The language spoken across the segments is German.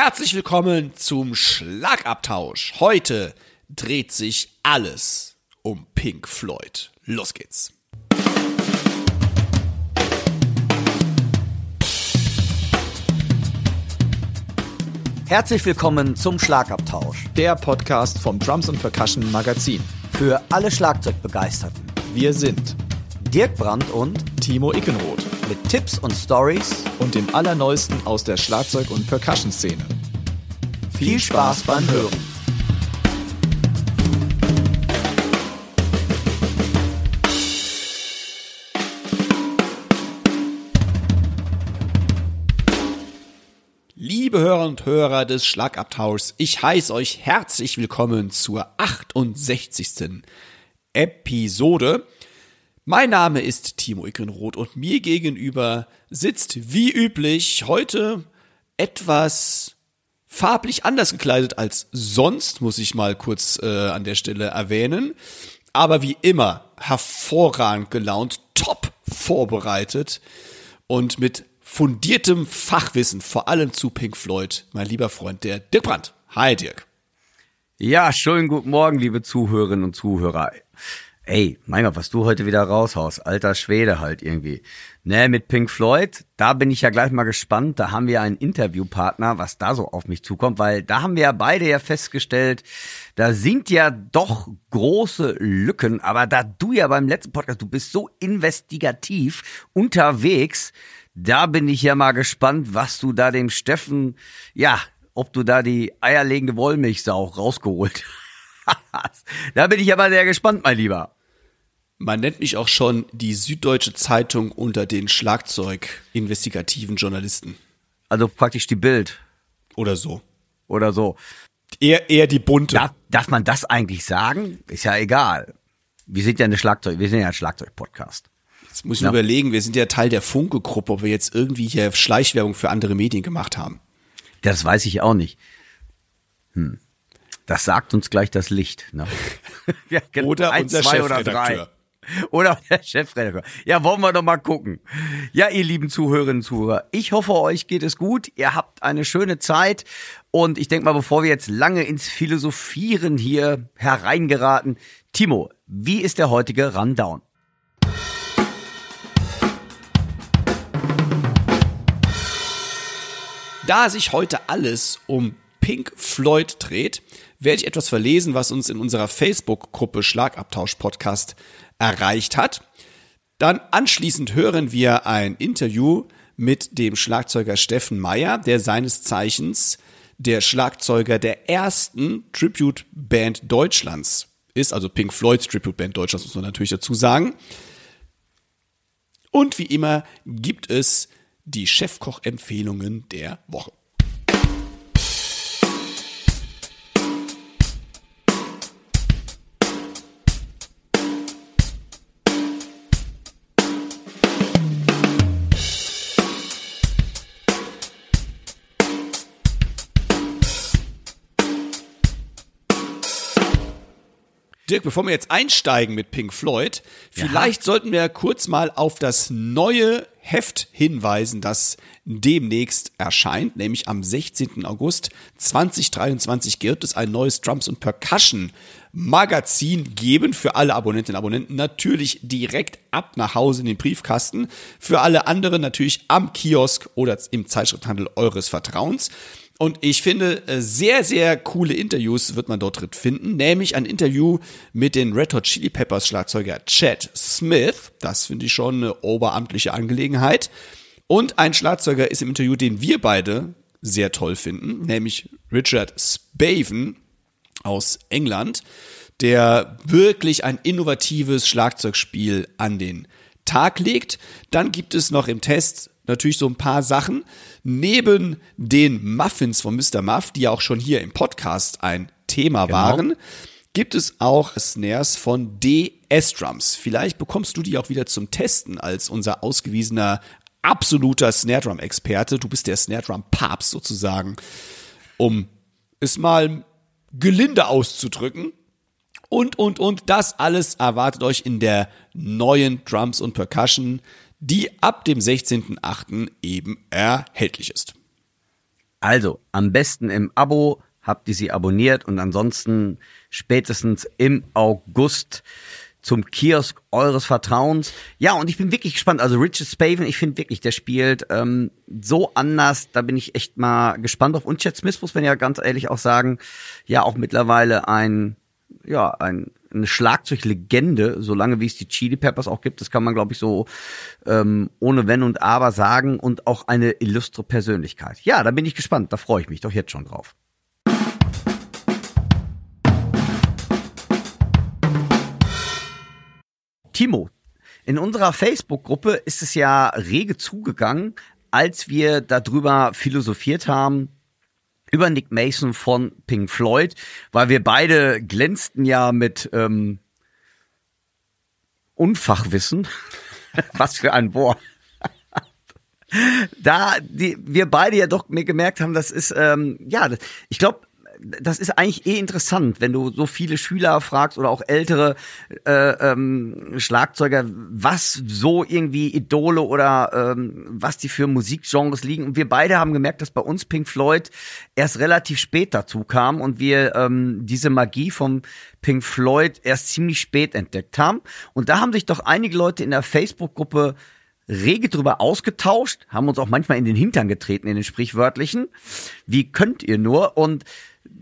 Herzlich willkommen zum Schlagabtausch. Heute dreht sich alles um Pink Floyd. Los geht's. Herzlich willkommen zum Schlagabtausch. Der Podcast vom Drums und Percussion Magazin. Für alle Schlagzeugbegeisterten. Wir sind Dirk Brandt und Timo Ickenroth mit Tipps und Stories und dem Allerneuesten aus der Schlagzeug- und Percussion-Szene. Viel Spaß beim Hören. Liebe Hörer und Hörer des Schlagabtauschs, ich heiße euch herzlich willkommen zur 68. Episode. Mein Name ist Timo Ickenroth und mir gegenüber sitzt wie üblich heute etwas farblich anders gekleidet als sonst, muss ich mal kurz äh, an der Stelle erwähnen. Aber wie immer hervorragend gelaunt, top vorbereitet und mit fundiertem Fachwissen, vor allem zu Pink Floyd, mein lieber Freund, der Dirk Brandt. Hi Dirk. Ja, schönen guten Morgen, liebe Zuhörerinnen und Zuhörer. Ey, mein Gott, was du heute wieder raushaust, alter Schwede halt irgendwie. Ne, mit Pink Floyd, da bin ich ja gleich mal gespannt. Da haben wir einen Interviewpartner, was da so auf mich zukommt, weil da haben wir ja beide ja festgestellt, da sind ja doch große Lücken. Aber da du ja beim letzten Podcast, du bist so investigativ unterwegs, da bin ich ja mal gespannt, was du da dem Steffen, ja, ob du da die eierlegende Wollmilchsau rausgeholt hast. da bin ich aber sehr gespannt, mein Lieber. Man nennt mich auch schon die Süddeutsche Zeitung unter den Schlagzeug-investigativen Journalisten. Also praktisch die Bild. Oder so. Oder so. Eher, eher die bunte. Darf, darf man das eigentlich sagen? Ist ja egal. Wir sind ja eine Schlagzeug, wir sind ja ein Schlagzeug-Podcast. Jetzt muss ich ja. überlegen, wir sind ja Teil der Funke-Gruppe, ob wir jetzt irgendwie hier Schleichwerbung für andere Medien gemacht haben. Das weiß ich auch nicht. Hm. Das sagt uns gleich das Licht. Ne? ja, genau. Oder Ein, unser zwei oder drei. Oder der Chefredakteur. Ja, wollen wir doch mal gucken. Ja, ihr lieben Zuhörerinnen und Zuhörer, ich hoffe, euch geht es gut. Ihr habt eine schöne Zeit. Und ich denke mal, bevor wir jetzt lange ins Philosophieren hier hereingeraten, Timo, wie ist der heutige Rundown? Da sich heute alles um Pink Floyd dreht, werde ich etwas verlesen, was uns in unserer Facebook-Gruppe Schlagabtausch Podcast erreicht hat. Dann anschließend hören wir ein Interview mit dem Schlagzeuger Steffen Meyer, der seines Zeichens der Schlagzeuger der ersten Tribute Band Deutschlands ist, also Pink Floyds Tribute Band Deutschlands muss man natürlich dazu sagen. Und wie immer gibt es die Chefkoch-Empfehlungen der Woche. Dirk, bevor wir jetzt einsteigen mit Pink Floyd, vielleicht ja. sollten wir kurz mal auf das neue Heft hinweisen, das demnächst erscheint, nämlich am 16. August 2023 wird es ein neues Drums und Percussion Magazin geben für alle Abonnentinnen und Abonnenten. Natürlich direkt ab nach Hause in den Briefkasten. Für alle anderen natürlich am Kiosk oder im Zeitschrifthandel eures Vertrauens. Und ich finde, äh, sehr, sehr coole Interviews wird man dort finden. Nämlich ein Interview mit den Red Hot Chili Peppers Schlagzeuger Chad Smith. Das finde ich schon eine oberamtliche Angelegenheit. Und ein Schlagzeuger ist im Interview, den wir beide sehr toll finden, nämlich Richard Spaven aus England, der wirklich ein innovatives Schlagzeugspiel an den Tag legt. Dann gibt es noch im Test natürlich so ein paar Sachen. Neben den Muffins von Mr. Muff, die ja auch schon hier im Podcast ein Thema genau. waren, gibt es auch Snares von DS Drums. Vielleicht bekommst du die auch wieder zum Testen als unser ausgewiesener absoluter Snare Drum Experte. Du bist der Snare Drum Papst sozusagen, um es mal gelinde auszudrücken. Und, und, und, das alles erwartet euch in der neuen Drums und Percussion die ab dem 16.8. eben erhältlich ist. Also, am besten im Abo habt ihr sie abonniert und ansonsten spätestens im August zum Kiosk eures Vertrauens. Ja, und ich bin wirklich gespannt. Also Richard Spaven, ich finde wirklich, der spielt ähm, so anders. Da bin ich echt mal gespannt auf. Und Chad Smith muss man ja ganz ehrlich auch sagen, ja auch mittlerweile ein, ja ein eine Schlagzeuglegende, solange wie es die Chili Peppers auch gibt. Das kann man, glaube ich, so ähm, ohne Wenn und Aber sagen und auch eine illustre Persönlichkeit. Ja, da bin ich gespannt. Da freue ich mich doch jetzt schon drauf. Timo, in unserer Facebook-Gruppe ist es ja rege zugegangen, als wir darüber philosophiert haben, über Nick Mason von Pink Floyd, weil wir beide glänzten ja mit ähm, Unfachwissen. Was für ein Wort. da die, wir beide ja doch mir gemerkt haben, das ist ähm, ja, ich glaube, das ist eigentlich eh interessant, wenn du so viele Schüler fragst oder auch ältere äh, ähm, Schlagzeuger, was so irgendwie Idole oder ähm, was die für Musikgenres liegen. Und wir beide haben gemerkt, dass bei uns Pink Floyd erst relativ spät dazu kam und wir ähm, diese Magie vom Pink Floyd erst ziemlich spät entdeckt haben. Und da haben sich doch einige Leute in der Facebook-Gruppe rege drüber ausgetauscht, haben uns auch manchmal in den Hintern getreten, in den sprichwörtlichen. Wie könnt ihr nur? Und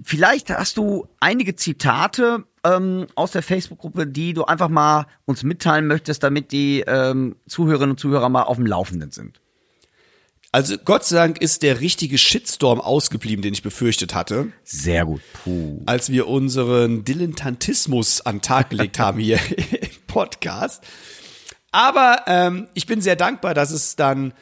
Vielleicht hast du einige Zitate ähm, aus der Facebook-Gruppe, die du einfach mal uns mitteilen möchtest, damit die ähm, Zuhörerinnen und Zuhörer mal auf dem Laufenden sind. Also Gott sei Dank ist der richtige Shitstorm ausgeblieben, den ich befürchtet hatte. Sehr gut. Puh. Als wir unseren Dilettantismus an den Tag gelegt haben hier im Podcast. Aber ähm, ich bin sehr dankbar, dass es dann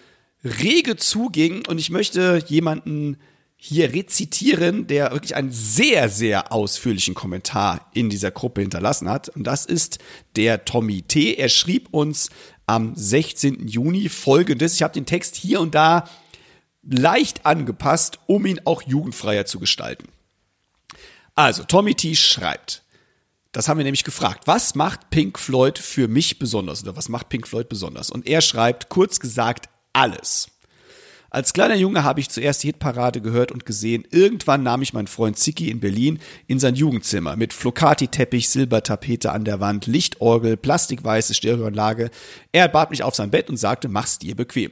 rege zuging und ich möchte jemanden hier rezitieren, der wirklich einen sehr, sehr ausführlichen Kommentar in dieser Gruppe hinterlassen hat. Und das ist der Tommy T. Er schrieb uns am 16. Juni folgendes. Ich habe den Text hier und da leicht angepasst, um ihn auch jugendfreier zu gestalten. Also, Tommy T. schreibt, das haben wir nämlich gefragt, was macht Pink Floyd für mich besonders oder was macht Pink Floyd besonders? Und er schreibt, kurz gesagt, alles. Als kleiner Junge habe ich zuerst die Hitparade gehört und gesehen. Irgendwann nahm ich meinen Freund Ziki in Berlin in sein Jugendzimmer mit Flocati-Teppich, Silbertapete an der Wand, Lichtorgel, plastikweiße Stereoanlage. Er bat mich auf sein Bett und sagte, mach's dir bequem.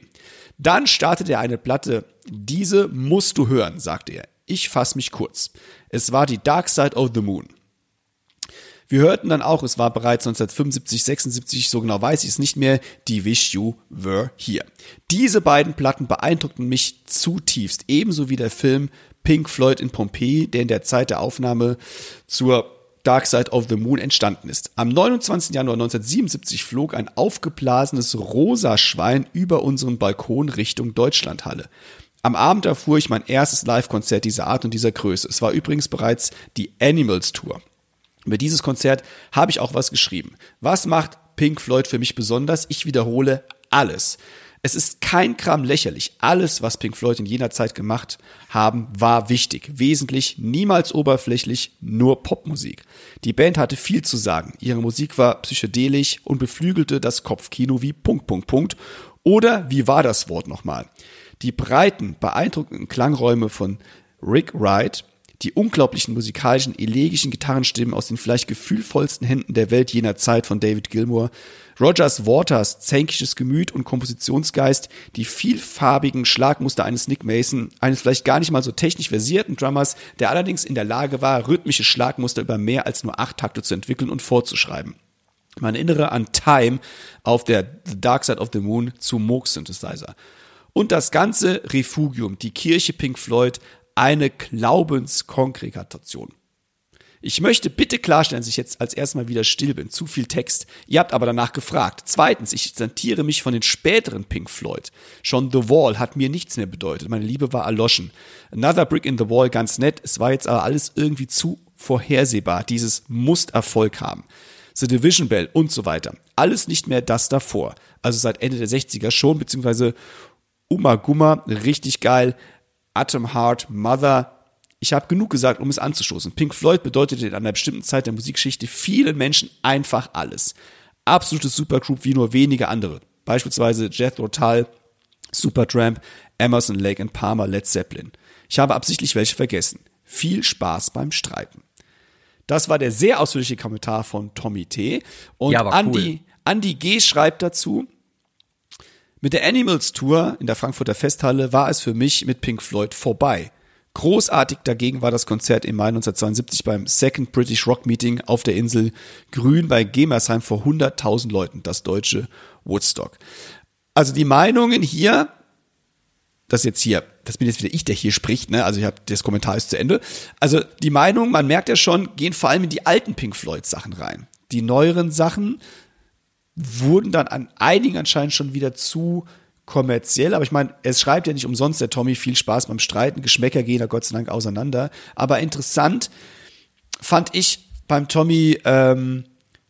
Dann startete er eine Platte. Diese musst du hören, sagte er. Ich fass mich kurz. Es war die Dark Side of the Moon. Wir hörten dann auch, es war bereits 1975, 76, so genau weiß ich es nicht mehr, die Wish You Were Here. Diese beiden Platten beeindruckten mich zutiefst, ebenso wie der Film Pink Floyd in Pompeii, der in der Zeit der Aufnahme zur Dark Side of the Moon entstanden ist. Am 29. Januar 1977 flog ein aufgeblasenes rosa Schwein über unseren Balkon Richtung Deutschlandhalle. Am Abend erfuhr ich mein erstes Live-Konzert dieser Art und dieser Größe. Es war übrigens bereits die Animals Tour. Über dieses Konzert habe ich auch was geschrieben. Was macht Pink Floyd für mich besonders? Ich wiederhole alles. Es ist kein Kram lächerlich. Alles, was Pink Floyd in jener Zeit gemacht haben, war wichtig. Wesentlich, niemals oberflächlich, nur Popmusik. Die Band hatte viel zu sagen. Ihre Musik war psychedelisch und beflügelte das Kopfkino wie Punkt, Punkt, Punkt. Oder wie war das Wort nochmal? Die breiten, beeindruckenden Klangräume von Rick Wright die unglaublichen musikalischen, elegischen Gitarrenstimmen aus den vielleicht gefühlvollsten Händen der Welt jener Zeit von David Gilmour, Rogers Waters zänkisches Gemüt und Kompositionsgeist, die vielfarbigen Schlagmuster eines Nick Mason, eines vielleicht gar nicht mal so technisch versierten Drummers, der allerdings in der Lage war, rhythmische Schlagmuster über mehr als nur acht Takte zu entwickeln und vorzuschreiben. Man erinnere an Time auf der The Dark Side of the Moon zu Moog Synthesizer. Und das ganze Refugium, die Kirche Pink Floyd, eine Glaubenskongregation. Ich möchte bitte klarstellen, dass ich jetzt als erstes wieder still bin. Zu viel Text. Ihr habt aber danach gefragt. Zweitens, ich distanziere mich von den späteren Pink Floyd. Schon The Wall hat mir nichts mehr bedeutet. Meine Liebe war erloschen. Another Brick in the Wall ganz nett. Es war jetzt aber alles irgendwie zu vorhersehbar. Dieses muss Erfolg haben. The Division Bell und so weiter. Alles nicht mehr das davor. Also seit Ende der 60er schon, beziehungsweise Uma Gumma, richtig geil. Atom Heart, Mother. Ich habe genug gesagt, um es anzustoßen. Pink Floyd bedeutete in einer bestimmten Zeit der Musikgeschichte vielen Menschen einfach alles. Absolutes Supergroup wie nur wenige andere. Beispielsweise Jethro Tull, Supertramp, Emerson, Lake and Palmer, Led Zeppelin. Ich habe absichtlich welche vergessen. Viel Spaß beim Streiten. Das war der sehr ausführliche Kommentar von Tommy T. Und Ja, Andy, Andy G. schreibt dazu, mit der Animals Tour in der Frankfurter Festhalle war es für mich mit Pink Floyd vorbei. Großartig dagegen war das Konzert im Mai 1972 beim Second British Rock Meeting auf der Insel Grün bei Gemersheim vor 100.000 Leuten, das deutsche Woodstock. Also die Meinungen hier, das jetzt hier, das bin jetzt wieder ich, der hier spricht, ne? Also ich habe das Kommentar ist zu Ende. Also die Meinungen, man merkt ja schon, gehen vor allem in die alten Pink Floyd Sachen rein. Die neueren Sachen wurden dann an einigen anscheinend schon wieder zu kommerziell, aber ich meine, es schreibt ja nicht umsonst der Tommy viel Spaß beim Streiten, Geschmäcker gehen da Gott sei Dank auseinander, aber interessant fand ich beim Tommy, ähm,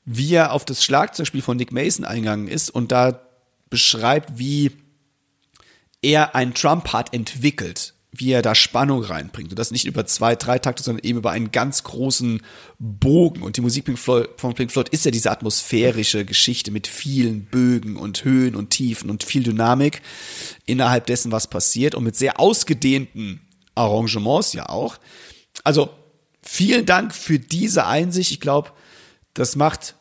wie er auf das Schlagzeugspiel von Nick Mason eingegangen ist und da beschreibt, wie er einen Trump-Part entwickelt, wie er da Spannung reinbringt. Und das nicht über zwei, drei Takte, sondern eben über einen ganz großen Bogen. Und die Musik von Pink Floyd ist ja diese atmosphärische Geschichte mit vielen Bögen und Höhen und Tiefen und viel Dynamik innerhalb dessen, was passiert und mit sehr ausgedehnten Arrangements ja auch. Also vielen Dank für diese Einsicht. Ich glaube, das macht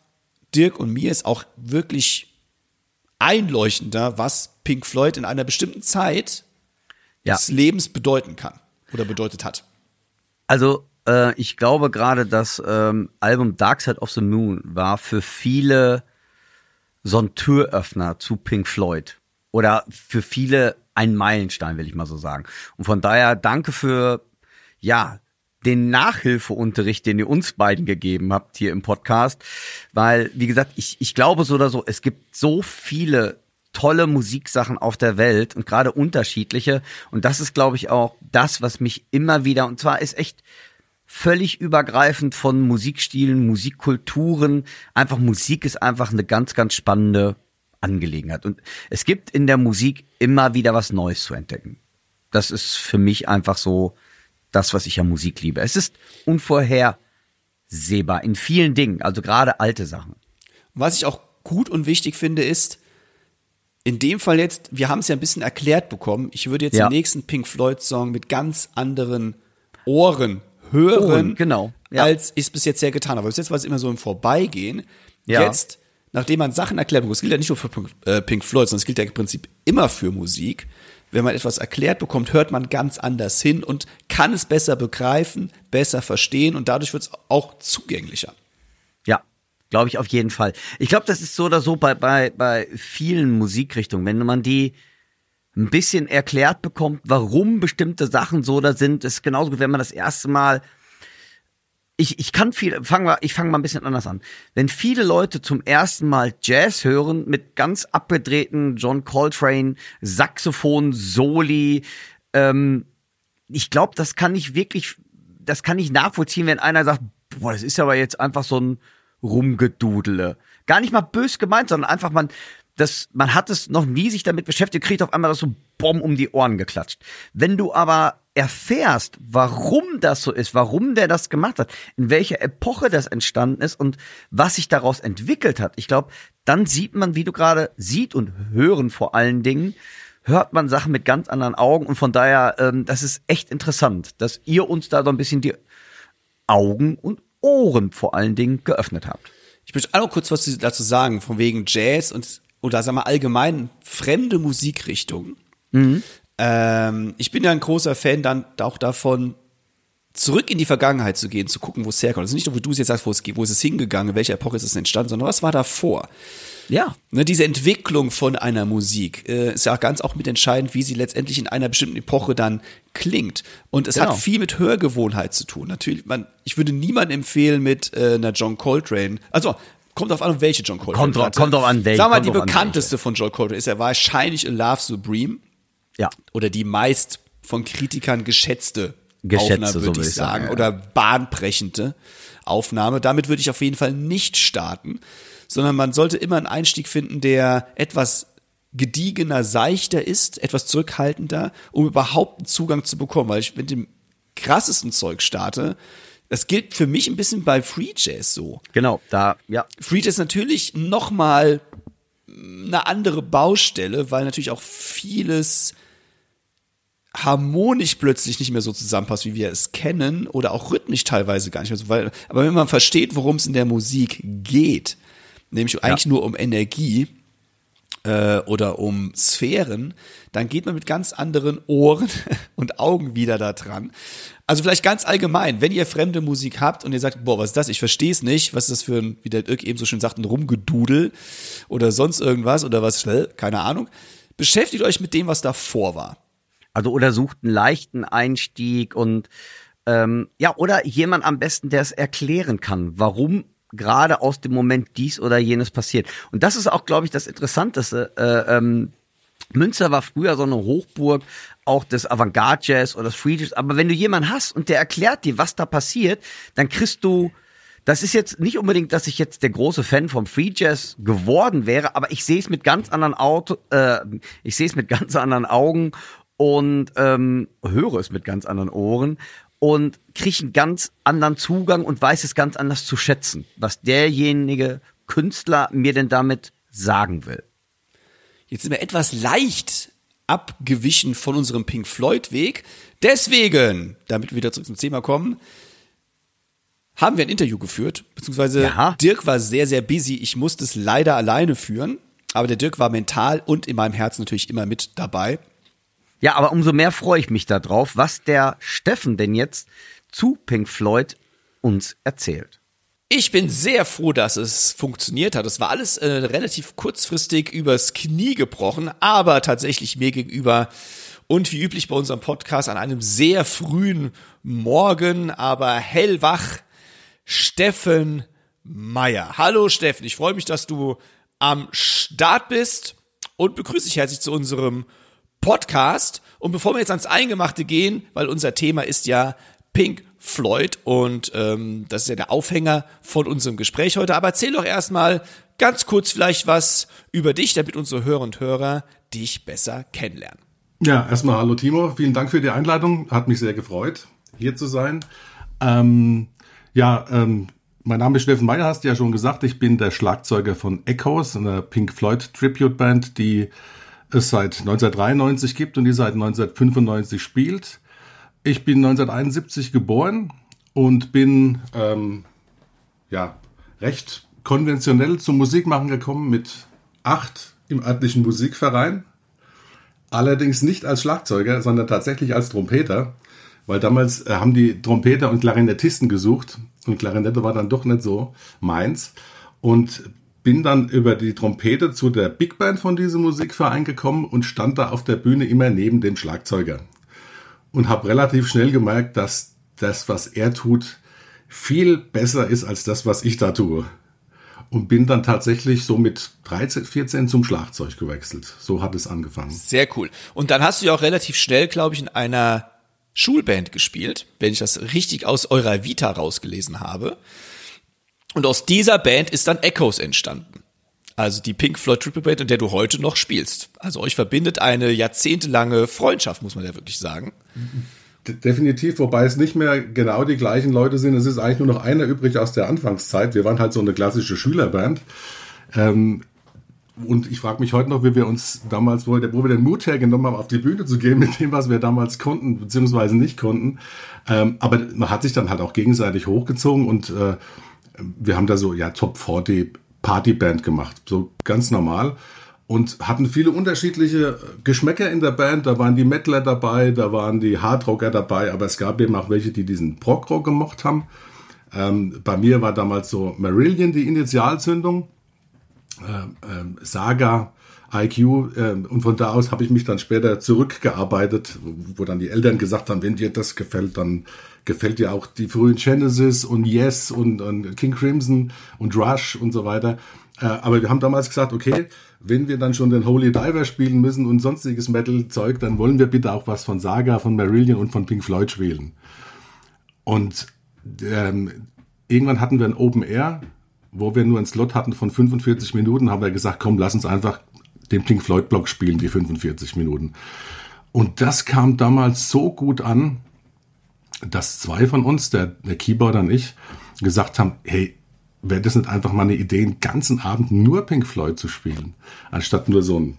Dirk und mir es auch wirklich einleuchtender, was Pink Floyd in einer bestimmten Zeit Ja. des Lebens bedeuten kann oder bedeutet hat. Also äh, ich glaube gerade, das ähm, Album Dark Side of the Moon war für viele so ein Türöffner zu Pink Floyd. Oder für viele ein Meilenstein, will ich mal so sagen. Und von daher danke für, ja, den Nachhilfeunterricht, den ihr uns beiden gegeben habt hier im Podcast. Weil, wie gesagt, ich, ich glaube so oder so, es gibt so viele tolle Musiksachen auf der Welt und gerade unterschiedliche. Und das ist, glaube ich, auch das, was mich immer wieder, und zwar ist echt völlig übergreifend von Musikstilen, Musikkulturen. Einfach Musik ist einfach eine ganz, ganz spannende Angelegenheit. Und es gibt in der Musik immer wieder was Neues zu entdecken. Das ist für mich einfach so das, was ich an Musik liebe. Es ist unvorhersehbar in vielen Dingen, also gerade alte Sachen. Was ich auch gut und wichtig finde, ist, in dem Fall jetzt, wir haben es ja ein bisschen erklärt bekommen, ich würde jetzt Ja. den nächsten Pink Floyd-Song mit ganz anderen Ohren hören, Ohren, genau, ja. als ich es bis jetzt ja getan habe. Bis jetzt war es immer so im Vorbeigehen. Ja. Jetzt, nachdem man Sachen erklärt bekommt, das gilt ja nicht nur für Pink, äh, Pink Floyd, sondern es gilt ja im Prinzip immer für Musik. Wenn man etwas erklärt bekommt, hört man ganz anders hin und kann es besser begreifen, besser verstehen und dadurch wird es auch zugänglicher. Ja, glaube ich auf jeden Fall. Ich glaube, das ist so oder so bei, bei, bei vielen Musikrichtungen. Wenn man die ein bisschen erklärt bekommt, warum bestimmte Sachen so da sind, ist genauso gut, wenn man das erste Mal ich, ich kann viel, fang mal, ich fange mal ein bisschen anders an. Wenn viele Leute zum ersten Mal Jazz hören mit ganz abgedrehten John Coltrane, Saxophon, Soli, ähm, ich glaube, das kann ich wirklich, das kann ich nachvollziehen, wenn einer sagt, boah, das ist aber jetzt einfach so ein Rumgedudele. Gar nicht mal bös gemeint, sondern einfach man, das, man hat es noch nie sich damit beschäftigt, kriegt auf einmal das so Bomb um die Ohren geklatscht. Wenn du aber erfährst, warum das so ist, warum der das gemacht hat, in welcher Epoche das entstanden ist und was sich daraus entwickelt hat, ich glaube, dann sieht man, wie du gerade sieht und hören vor allen Dingen, hört man Sachen mit ganz anderen Augen und von daher, ähm, das ist echt interessant, dass ihr uns da so ein bisschen die Augen und Ohren vor allen Dingen geöffnet habt. Ich möchte auch noch kurz was dazu sagen, von wegen Jazz und oder sagen wir allgemein fremde Musikrichtungen. Ähm, ich bin ja ein großer Fan dann auch davon, zurück in die Vergangenheit zu gehen, zu gucken, wo es herkommt. Also nicht nur, wo du es jetzt sagst, wo es, wo ist es hingegangen, in welcher Epoche ist es entstanden, sondern was war davor? Ja. Ne, diese Entwicklung von einer Musik äh, ist ja ganz auch mitentscheidend, wie sie letztendlich in einer bestimmten Epoche dann klingt. Und es Genau. hat viel mit Hörgewohnheit zu tun. Natürlich, man, ich würde niemandem empfehlen mit äh, einer John Coltrane. Also kommt drauf an, welche John Coltrane. Kommt drauf- kommt drauf an, welche, Sag mal, die bekannteste von John Coltrane ist ja wahrscheinlich A Love Supreme Ja. oder die meist von Kritikern geschätzte, Geschätzte, Aufnahme, so würde würde ich sagen, ja. oder bahnbrechende Aufnahme. Damit würde ich auf jeden Fall nicht starten, sondern man sollte immer einen Einstieg finden, der etwas gediegener, seichter ist, etwas zurückhaltender, um überhaupt einen Zugang zu bekommen. Weil ich mit dem krassesten Zeug starte, das gilt für mich ein bisschen bei Free Jazz so. Genau, da, ja. Free Jazz natürlich noch mal eine andere Baustelle, weil natürlich auch vieles harmonisch plötzlich nicht mehr so zusammenpasst, wie wir es kennen, oder auch rhythmisch teilweise gar nicht mehr so, weil, aber wenn man versteht, worum es in der Musik geht, nämlich eigentlich nur um Energie, äh, oder um Sphären, dann geht man mit ganz anderen Ohren und Augen wieder da dran. Also vielleicht ganz allgemein, wenn ihr fremde Musik habt und ihr sagt, boah, was ist das? Ich verstehe es nicht. Was ist das für ein, wie der Dirk eben so schön sagt, ein Rumgedudel oder sonst irgendwas oder was, keine Ahnung. Beschäftigt euch mit dem, was davor war. Also oder sucht einen leichten Einstieg und ähm, ja, oder jemand am besten, der es erklären kann, warum gerade aus dem Moment dies oder jenes passiert. Und das ist auch, glaube ich, das Interessanteste. Äh, ähm, Münster war früher so eine Hochburg auch des Avantgarde-Jazz oder des Free Jazz. Aber wenn du jemanden hast und der erklärt dir, was da passiert, dann kriegst du das ist jetzt nicht unbedingt, dass ich jetzt der große Fan vom Free Jazz geworden wäre, aber ich sehe es mit ganz anderen Auto, äh, ich sehe es mit ganz anderen Augen und ähm, höre es mit ganz anderen Ohren und kriege einen ganz anderen Zugang und weiß es ganz anders zu schätzen, was derjenige Künstler mir denn damit sagen will. Jetzt sind wir etwas leicht abgewichen von unserem Pink Floyd Weg. Deswegen, damit wir wieder zurück zum Thema kommen, haben wir ein Interview geführt, beziehungsweise ja. Dirk war sehr, sehr busy. Ich musste es leider alleine führen, aber der Dirk war mental und in meinem Herzen natürlich immer mit dabei. Ja, aber umso mehr freue ich mich darauf, was der Steffen denn jetzt zu Pink Floyd uns erzählt. Ich bin sehr froh, dass es funktioniert hat. Es war alles äh, relativ kurzfristig übers Knie gebrochen, aber tatsächlich mir gegenüber und wie üblich bei unserem Podcast an einem sehr frühen Morgen, aber hellwach, Steffen Meyer. Hallo Steffen, ich freue mich, dass du am Start bist und begrüße dich herzlich zu unserem Podcast. Und bevor wir jetzt ans Eingemachte gehen, weil unser Thema ist ja Pink Floyd und ähm, das ist ja der Aufhänger von unserem Gespräch heute. Aber erzähl doch erstmal ganz kurz vielleicht was über dich, damit unsere Hörer und Hörer dich besser kennenlernen. Ja, erstmal hallo Timo, vielen Dank für die Einleitung. Hat mich sehr gefreut, hier zu sein. Ähm, ja, ähm, mein Name ist Steffen Meyer, hast du ja schon gesagt. Ich bin der Schlagzeuger von Echoes, einer Pink Floyd Tribute Band, die es seit 1993 gibt und die seit 1995 spielt. Ich bin 1971 geboren und bin ähm, ja recht konventionell zum Musikmachen gekommen mit acht im örtlichen Musikverein. Allerdings nicht als Schlagzeuger, sondern tatsächlich als Trompeter, weil damals äh, haben die Trompeter und Klarinettisten gesucht und Klarinette war dann doch nicht so meins. Und bin dann über die Trompete zu der Big Band von diesem Musikverein gekommen und stand da auf der Bühne immer neben dem Schlagzeuger. Und habe relativ schnell gemerkt, dass das, was er tut, viel besser ist als das, was ich da tue. Und bin dann tatsächlich so mit 13, 14 zum Schlagzeug gewechselt. So hat es angefangen. Sehr cool. Und dann hast du ja auch relativ schnell, glaube ich, in einer Schulband gespielt, wenn ich das richtig aus eurer Vita rausgelesen habe. Und aus dieser Band ist dann Echoes entstanden. Also die Pink Floyd Triple Band, in der du heute noch spielst. Also euch verbindet eine jahrzehntelange Freundschaft, muss man ja wirklich sagen. Definitiv, wobei es nicht mehr genau die gleichen Leute sind. Es ist eigentlich nur noch einer übrig aus der Anfangszeit. Wir waren halt so eine klassische Schülerband. Ähm, und ich frage mich heute noch, wie wir uns damals, wo, wir den Mut hergenommen haben, auf die Bühne zu gehen mit dem, was wir damals konnten, beziehungsweise nicht konnten. Ähm, aber man hat sich dann halt auch gegenseitig hochgezogen und äh, wir haben da so, ja, Top 40 Partyband gemacht, so ganz normal. Und hatten viele unterschiedliche Geschmäcker in der Band. Da waren die Metaler dabei, da waren die Hardrocker dabei, aber es gab eben auch welche, die diesen Prog-Rock gemocht haben. Ähm, bei mir war damals so Marillion die Initialzündung, ähm, ähm, Saga, IQ ähm, und von da aus habe ich mich dann später zurückgearbeitet, wo dann die Eltern gesagt haben, wenn dir das gefällt, dann gefällt dir auch die frühen Genesis und Yes und, und King Crimson und Rush und so weiter. Äh, aber wir haben damals gesagt, okay, wenn wir dann schon den Holy Diver spielen müssen und sonstiges Metal-Zeug, dann wollen wir bitte auch was von Saga, von Marillion und von Pink Floyd spielen. Und ähm, irgendwann hatten wir ein Open Air, wo wir nur einen Slot hatten von 45 Minuten, haben wir gesagt, komm, lass uns einfach den Pink Floyd Block spielen, die 45 Minuten. Und das kam damals so gut an, dass zwei von uns, der, der Keyboarder und ich, gesagt haben, hey, wäre das nicht einfach mal eine Idee, einen ganzen Abend nur Pink Floyd zu spielen, anstatt nur so ein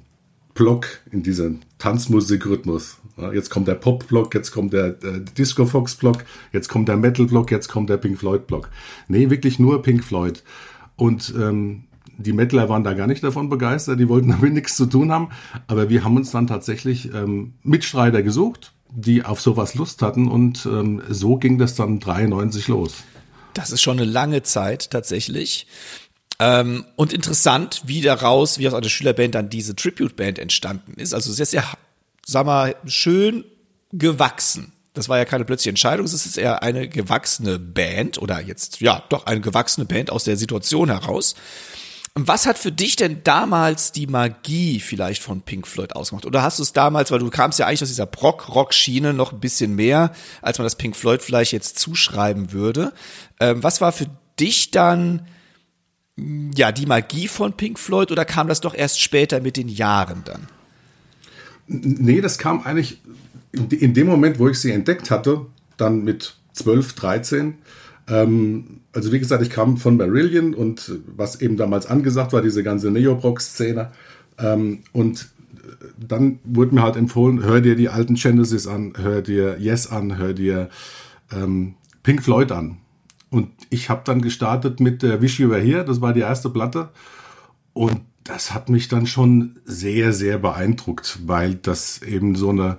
Block, in diesen Tanzmusikrhythmus. Jetzt kommt der Pop-Block, jetzt kommt der äh, Disco-Fox-Block, jetzt kommt der Metal-Block, jetzt kommt der Pink Floyd-Block. Nee, wirklich nur Pink Floyd. Und ähm, die Metaler waren da gar nicht davon begeistert, die wollten damit nichts zu tun haben. Aber wir haben uns dann tatsächlich ähm, Mitstreiter gesucht, die auf sowas Lust hatten und ähm, so ging das dann 93 los. Das ist schon eine lange Zeit tatsächlich. Ähm, und interessant, wie daraus, wie aus einer Schülerband dann diese Tribute-Band entstanden ist. Also sehr, sehr, sag mal, schön gewachsen. Das war ja keine plötzliche Entscheidung, es ist eher eine gewachsene Band oder jetzt, ja, doch eine gewachsene Band aus der Situation heraus. Was hat für dich denn damals die Magie vielleicht von Pink Floyd ausgemacht? Oder hast du es damals, weil du kamst ja eigentlich aus dieser Brock-Rock-Schiene noch ein bisschen mehr, als man das Pink Floyd vielleicht jetzt zuschreiben würde. Ähm, was war für dich dann ja die Magie von Pink Floyd oder kam das doch erst später mit den Jahren dann? Nee, das kam eigentlich in dem Moment, wo ich sie entdeckt hatte, dann mit 12, 13, ähm, also wie gesagt, ich kam von Marillion und was eben damals angesagt war, diese ganze Neobrock-Szene. Ähm, und dann wurde mir halt empfohlen, hör dir die alten Genesis an, hör dir Yes an, hör dir ähm, Pink Floyd an. Und ich habe dann gestartet mit der Wish You Were Here, das war die erste Platte. Und das hat mich dann schon sehr, sehr beeindruckt, weil das eben so eine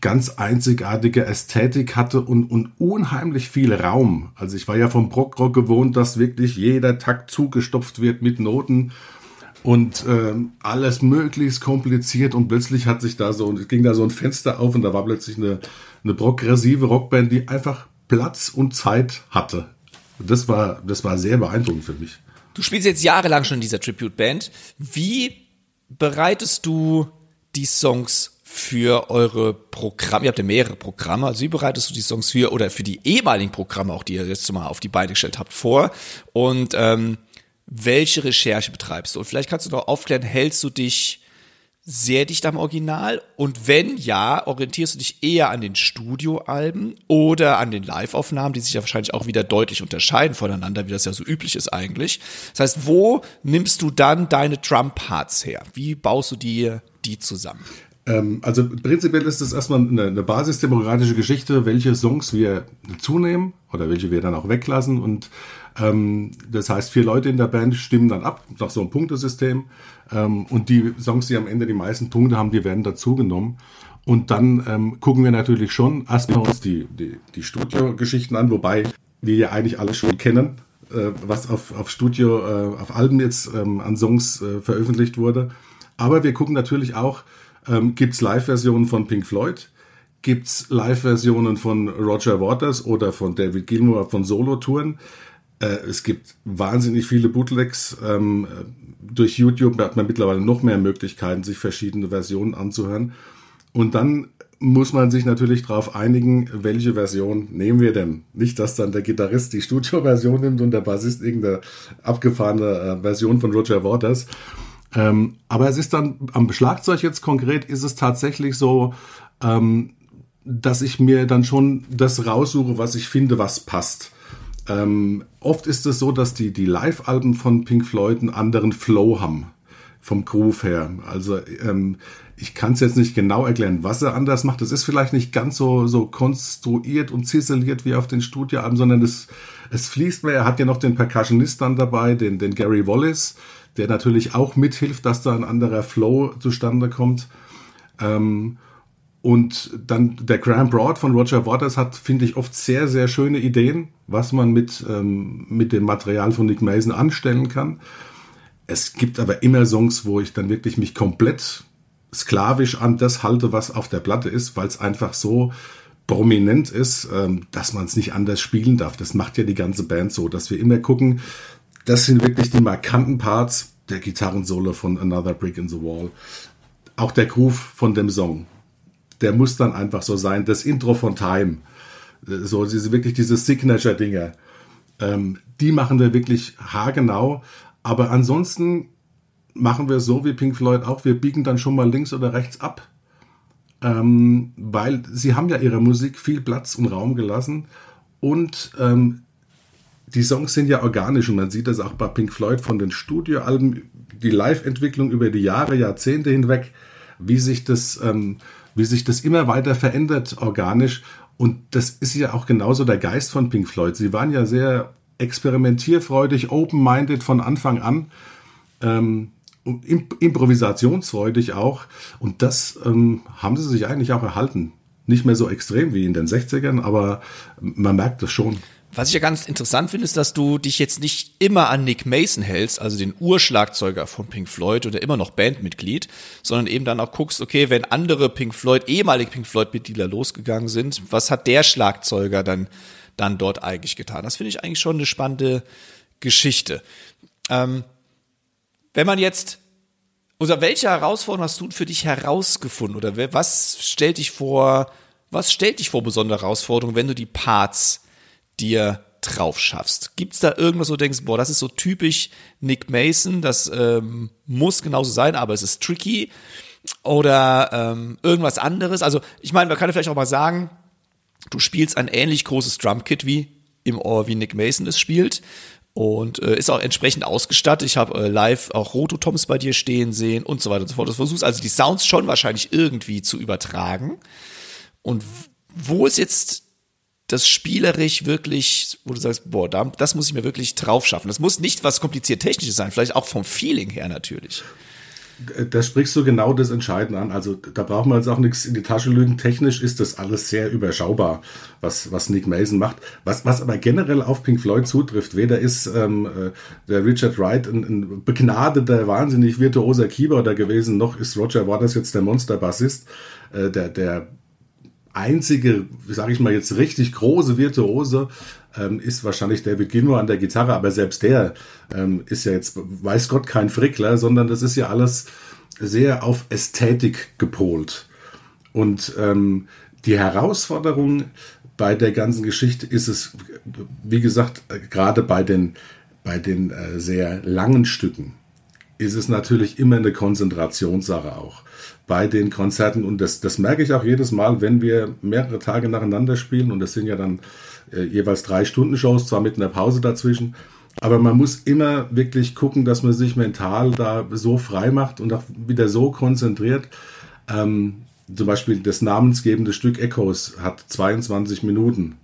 ganz einzigartige Ästhetik hatte und, und unheimlich viel Raum. Also ich war ja vom Brockrock gewohnt, dass wirklich jeder Takt zugestopft wird mit Noten und äh, alles möglichst kompliziert und plötzlich hat sich da so, ging da so ein Fenster auf und da war plötzlich eine, eine progressive Rockband, die einfach Platz und Zeit hatte. Das war, das war sehr beeindruckend für mich. Du spielst jetzt jahrelang schon in dieser Tribute-Band. Wie bereitest du die Songs für eure Programme, ihr habt ja mehrere Programme, also wie bereitest du die Songs für oder für die ehemaligen Programme auch, die ihr jetzt mal auf die Beine gestellt habt, vor und ähm, welche Recherche betreibst du? Und vielleicht kannst du noch aufklären, hältst du dich sehr dicht am Original? Und wenn ja, orientierst du dich eher an den Studioalben oder an den Live-Aufnahmen, die sich ja wahrscheinlich auch wieder deutlich unterscheiden voneinander, wie das ja so üblich ist eigentlich. Das heißt, wo nimmst du dann deine Drum-Parts her? Wie baust du die, die zusammen? Ähm, also prinzipiell ist es erstmal eine, eine basisdemokratische Geschichte, welche Songs wir zunehmen oder welche wir dann auch weglassen. Und ähm, das heißt, vier Leute in der Band stimmen dann ab nach so einem Punktesystem. Ähm, und die Songs, die am Ende die meisten Punkte haben, die werden dazugenommen. Und dann ähm, gucken wir natürlich schon erstmal uns die, die, die Studiogeschichten an, wobei wir ja eigentlich alles schon kennen, äh, was auf, auf Studio, äh, auf Alben jetzt ähm, an Songs äh, veröffentlicht wurde. Aber wir gucken natürlich auch, ähm, Gibt es Live-Versionen von Pink Floyd? Gibt es Live-Versionen von Roger Waters oder von David Gilmour von Solo-Touren? Äh, es gibt wahnsinnig viele Bootlegs. Ähm, durch YouTube hat man mittlerweile noch mehr Möglichkeiten, sich verschiedene Versionen anzuhören. Und dann muss man sich natürlich darauf einigen, welche Version nehmen wir denn. Nicht, dass dann der Gitarrist die Studio-Version nimmt und der Bassist irgendeine abgefahrene äh, Version von Roger Waters. Ähm, aber es ist dann am Schlagzeug jetzt konkret ist es tatsächlich so, ähm, dass ich mir dann schon das raussuche, was ich finde, was passt. Ähm, oft ist es so, dass die, die Live-Alben von Pink Floyd einen anderen Flow haben, vom Groove her. Also ähm, ich kann es jetzt nicht genau erklären, was er anders macht. Es ist vielleicht nicht ganz so, so konstruiert und ziseliert wie auf den Studioalben, sondern es, es fließt mehr. Er hat ja noch den Percussionist dann dabei, den, den Gary Wallace der natürlich auch mithilft, dass da ein anderer Flow zustande kommt. Ähm, und dann der Graham Broad von Roger Waters hat, finde ich, oft sehr, sehr schöne Ideen, was man mit, ähm, mit dem Material von Nick Mason anstellen kann. Es gibt aber immer Songs, wo ich dann wirklich mich komplett sklavisch an das halte, was auf der Platte ist, weil es einfach so prominent ist, ähm, dass man es nicht anders spielen darf. Das macht ja die ganze Band so, dass wir immer gucken, das sind wirklich die markanten Parts der Gitarrensolo von Another Brick in the Wall. Auch der Groove von dem Song. Der muss dann einfach so sein. Das Intro von Time. So, diese, wirklich diese Signature-Dinger. Ähm, die machen wir wirklich haargenau. Aber ansonsten machen wir so wie Pink Floyd auch. Wir biegen dann schon mal links oder rechts ab. Ähm, weil sie haben ja ihrer Musik viel Platz und Raum gelassen. Und ähm, die Songs sind ja organisch und man sieht das auch bei Pink Floyd von den Studioalben, die Live-Entwicklung über die Jahre, Jahrzehnte hinweg. wie sich das, ähm, wie sich das immer weiter verändert organisch. Und das ist ja auch genauso der Geist von Pink Floyd. Sie waren ja sehr experimentierfreudig, open-minded von Anfang an. Ähm, improvisationsfreudig auch. Und das ähm, haben sie sich eigentlich auch erhalten. Nicht mehr so extrem wie in den 60ern, aber man merkt das schon. Was ich ja ganz interessant finde, ist, dass du dich jetzt nicht immer an Nick Mason hältst, also den Urschlagzeuger von Pink Floyd oder immer noch Bandmitglied, sondern eben dann auch guckst, okay, wenn andere Pink Floyd, ehemalige Pink Floyd-Mitglieder losgegangen sind, was hat der Schlagzeuger dann, dann dort eigentlich getan? Das finde ich eigentlich schon eine spannende Geschichte. Ähm, wenn man jetzt, oder welche Herausforderung hast du für dich herausgefunden oder was stellt dich vor, was stellt dich vor besondere Herausforderungen, wenn du die Parts dir drauf schaffst? Gibt es da irgendwas, wo du denkst, boah, das ist so typisch Nick Mason, das ähm, muss genauso sein, aber es ist tricky? Oder ähm, irgendwas anderes? Also, ich meine, man kann ja vielleicht auch mal sagen, du spielst ein ähnlich großes Drumkit wie im Ohr, wie Nick Mason es spielt. Und äh, ist auch entsprechend ausgestattet. Ich habe äh, live auch Rototoms bei dir stehen sehen und so weiter und so fort. Du versuchst also die Sounds schon wahrscheinlich irgendwie zu übertragen. Und wo ist jetzt das spielerisch wirklich, wo du sagst, boah, das muss ich mir wirklich drauf schaffen. Das muss nicht was kompliziert Technisches sein, vielleicht auch vom Feeling her natürlich. Da sprichst du genau das Entscheidende an. Also da braucht man jetzt auch nichts in die Tasche lügen. Technisch ist das alles sehr überschaubar, was, was Nick Mason macht. Was, was aber generell auf Pink Floyd zutrifft, weder ist ähm, äh, der Richard Wright ein, ein begnadeter, wahnsinnig virtuoser Keyboarder gewesen, noch ist Roger Waters jetzt der Monsterbassist, äh, der, der einzige, sage ich mal jetzt richtig große Virtuose ähm, ist wahrscheinlich David Gilmour an der Gitarre, aber selbst der ähm, ist ja jetzt, weiß Gott, kein Frickler, sondern das ist ja alles sehr auf Ästhetik gepolt. Und ähm, die Herausforderung bei der ganzen Geschichte ist es, wie gesagt, gerade bei den, bei den äh, sehr langen Stücken, ist es natürlich immer eine Konzentrationssache auch bei den Konzerten. Und das, das merke ich auch jedes Mal, wenn wir mehrere Tage nacheinander spielen. Und das sind ja dann äh, jeweils drei Stunden Shows, zwar mit einer Pause dazwischen. Aber man muss immer wirklich gucken, dass man sich mental da so frei macht und auch wieder so konzentriert. Ähm, zum Beispiel das namensgebende Stück Echoes hat 22 Minuten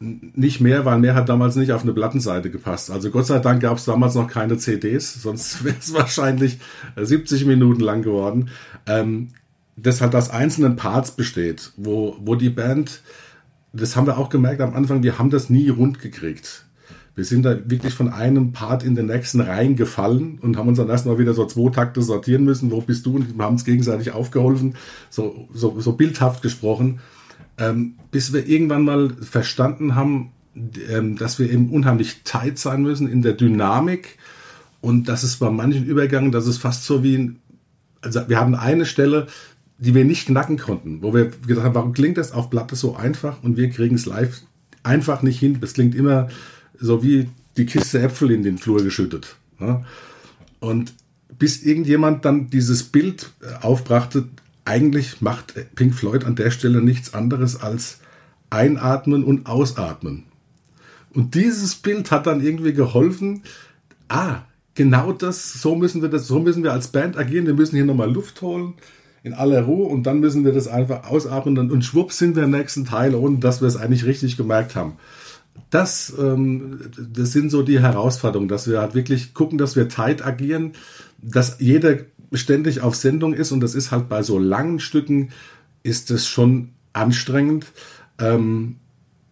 nicht mehr, weil mehr hat damals nicht auf eine Plattenseite gepasst. Also Gott sei Dank gab es damals noch keine CDs, sonst wäre es wahrscheinlich 70 Minuten lang geworden. Ähm, das halt aus einzelnen Parts besteht, wo, wo die Band, das haben wir auch gemerkt am Anfang, wir haben das nie rund gekriegt. Wir sind da wirklich von einem Part in den nächsten reingefallen und haben uns dann erstmal wieder so zwei Takte sortieren müssen. Wo bist du? Und wir haben uns gegenseitig aufgeholfen, so, so, so bildhaft gesprochen ähm, bis wir irgendwann mal verstanden haben, ähm, dass wir eben unheimlich tight sein müssen in der Dynamik und dass es bei manchen Übergängen, dass es fast so wie ein, also wir hatten eine Stelle, die wir nicht knacken konnten, wo wir gedacht haben, warum klingt das auf Platte so einfach und wir kriegen es live einfach nicht hin. Das klingt immer so wie die Kiste Äpfel in den Flur geschüttet. Ja? Und bis irgendjemand dann dieses Bild äh, aufbrachte, eigentlich macht Pink Floyd an der Stelle nichts anderes als einatmen und ausatmen. Und dieses Bild hat dann irgendwie geholfen, ah, genau das, so müssen wir das, so müssen wir als Band agieren, wir müssen hier nochmal Luft holen in aller Ruhe und dann müssen wir das einfach ausatmen und schwupp sind wir im nächsten Teil, ohne dass wir es eigentlich richtig gemerkt haben. Das, ähm, das sind so die Herausforderungen, dass wir halt wirklich gucken, dass wir tight agieren, dass jeder ständig auf Sendung ist und das ist halt bei so langen Stücken ist es schon anstrengend. Ähm,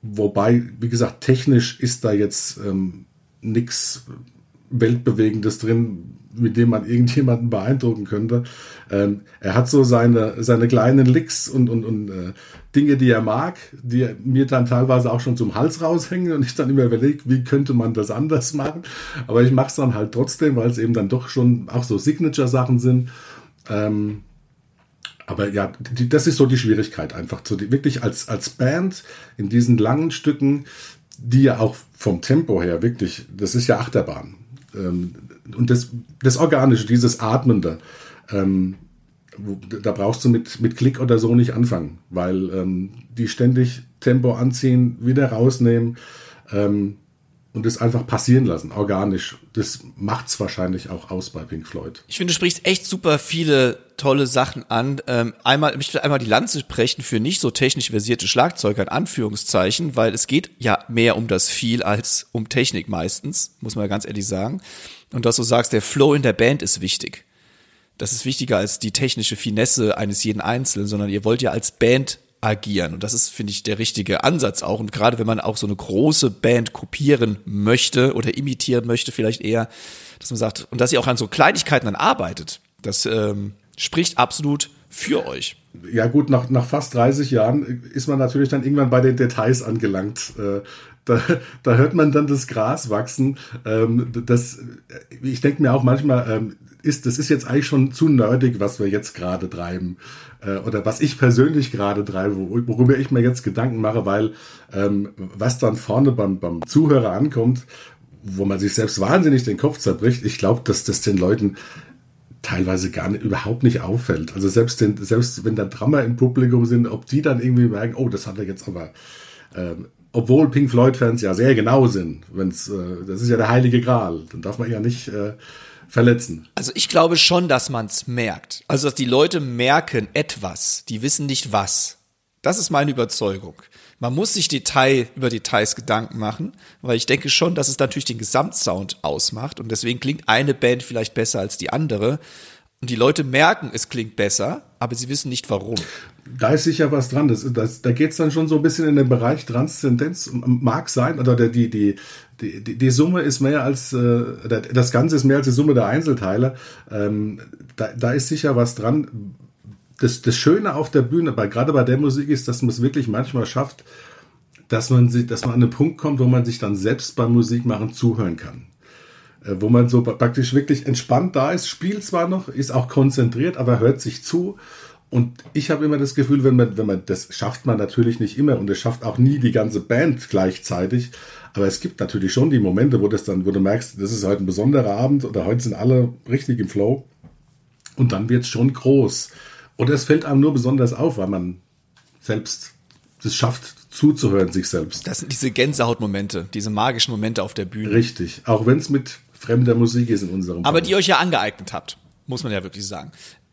wobei, wie gesagt, technisch ist da jetzt ähm, nichts Weltbewegendes drin, mit dem man irgendjemanden beeindrucken könnte. Ähm, er hat so seine, seine kleinen Licks und, und, und äh, Dinge, die er mag, die mir dann teilweise auch schon zum Hals raushängen und ich dann immer überlege, wie könnte man das anders machen. Aber ich mache es dann halt trotzdem, weil es eben dann doch schon auch so Signature-Sachen sind. Ähm, aber ja, die, das ist so die Schwierigkeit einfach, so die, wirklich als, als Band in diesen langen Stücken, die ja auch vom Tempo her wirklich, das ist ja Achterbahn. Ähm, und das, das Organische, dieses Atmende, ähm, da brauchst du mit, mit Klick oder so nicht anfangen, weil ähm, die ständig Tempo anziehen, wieder rausnehmen. Ähm, und das einfach passieren lassen, organisch. Das macht's wahrscheinlich auch aus bei Pink Floyd. Ich finde, du sprichst echt super viele tolle Sachen an. Ähm, einmal, ich will einmal die Lanze brechen für nicht so technisch versierte Schlagzeuger in Anführungszeichen, weil es geht ja mehr um das viel als um Technik meistens, muss man ganz ehrlich sagen. Und dass du sagst, der Flow in der Band ist wichtig. Das ist wichtiger als die technische Finesse eines jeden Einzelnen, sondern ihr wollt ja als Band agieren. Und das ist, finde ich, der richtige Ansatz auch. Und gerade wenn man auch so eine große Band kopieren möchte oder imitieren möchte, vielleicht eher, dass man sagt, und dass ihr auch an so Kleinigkeiten dann arbeitet, das ähm, spricht absolut für euch. Ja gut, nach, nach fast 30 Jahren ist man natürlich dann irgendwann bei den Details angelangt. Äh, da, da hört man dann das Gras wachsen. Ähm, das, ich denke mir auch manchmal, ähm, ist, das ist jetzt eigentlich schon zu nerdig, was wir jetzt gerade treiben. Äh, oder was ich persönlich gerade treibe, worüber ich mir jetzt Gedanken mache, weil ähm, was dann vorne beim, beim Zuhörer ankommt, wo man sich selbst wahnsinnig den Kopf zerbricht, ich glaube, dass das den Leuten teilweise gar nicht, überhaupt nicht auffällt. Also selbst, den, selbst wenn da Drama im Publikum sind, ob die dann irgendwie merken, oh, das hat er jetzt aber, ähm, obwohl Pink Floyd-Fans ja sehr genau sind, wenn's, äh, das ist ja der heilige Gral, dann darf man ja nicht äh, verletzen. Also ich glaube schon, dass man es merkt. Also dass die Leute merken etwas, die wissen nicht was. Das ist meine Überzeugung. Man muss sich Detail über Details Gedanken machen, weil ich denke schon, dass es natürlich den Gesamtsound ausmacht und deswegen klingt eine Band vielleicht besser als die andere. Und die Leute merken, es klingt besser, aber sie wissen nicht warum. Da ist sicher was dran. Das, das, da geht's dann schon so ein bisschen in den Bereich Transzendenz. Mag sein, oder die, die, die, die, die Summe ist mehr als, äh, das Ganze ist mehr als die Summe der Einzelteile. Ähm, da, da ist sicher was dran. Das, das Schöne auf der Bühne, bei, gerade bei der Musik, ist, dass man es wirklich manchmal schafft, dass man, sich, dass man an einen Punkt kommt, wo man sich dann selbst beim Musikmachen zuhören kann. Äh, wo man so praktisch wirklich entspannt da ist, spielt zwar noch, ist auch konzentriert, aber hört sich zu. Und ich habe immer das Gefühl, wenn man, wenn man, das schafft man natürlich nicht immer und es schafft auch nie die ganze Band gleichzeitig. Aber es gibt natürlich schon die Momente, wo das dann, wo du merkst, das ist heute ein besonderer Abend oder heute sind alle richtig im Flow. Und dann wird es schon groß. Oder es fällt einem nur besonders auf, weil man selbst es schafft, zuzuhören sich selbst. Das sind diese Gänsehautmomente, diese magischen Momente auf der Bühne. Richtig, auch wenn es mit fremder Musik ist in unserem Aber Fall. die ihr euch ja angeeignet habt, muss man ja wirklich sagen.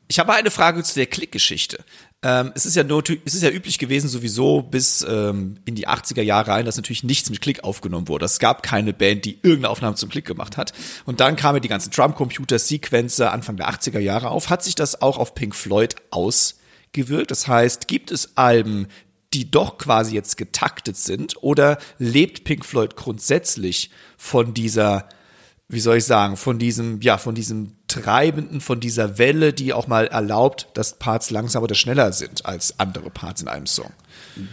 Ich habe eine Frage zu der Klickgeschichte. Ähm, es ist ja nur, es ist ja üblich gewesen sowieso bis ähm, in die 80er Jahre rein, dass natürlich nichts mit Klick aufgenommen wurde. Es gab keine Band, die irgendeine Aufnahme zum Klick gemacht hat. Und dann kamen die ganzen Drumcomputer, Sequencer Anfang der 80er Jahre auf. Hat sich das auch auf Pink Floyd ausgewirkt? Das heißt, gibt es Alben, die doch quasi jetzt getaktet sind? Oder lebt Pink Floyd grundsätzlich von dieser wie soll ich sagen, von diesem, ja, von diesem Treibenden, von dieser Welle, die auch mal erlaubt, dass Parts langsamer oder schneller sind als andere Parts in einem Song.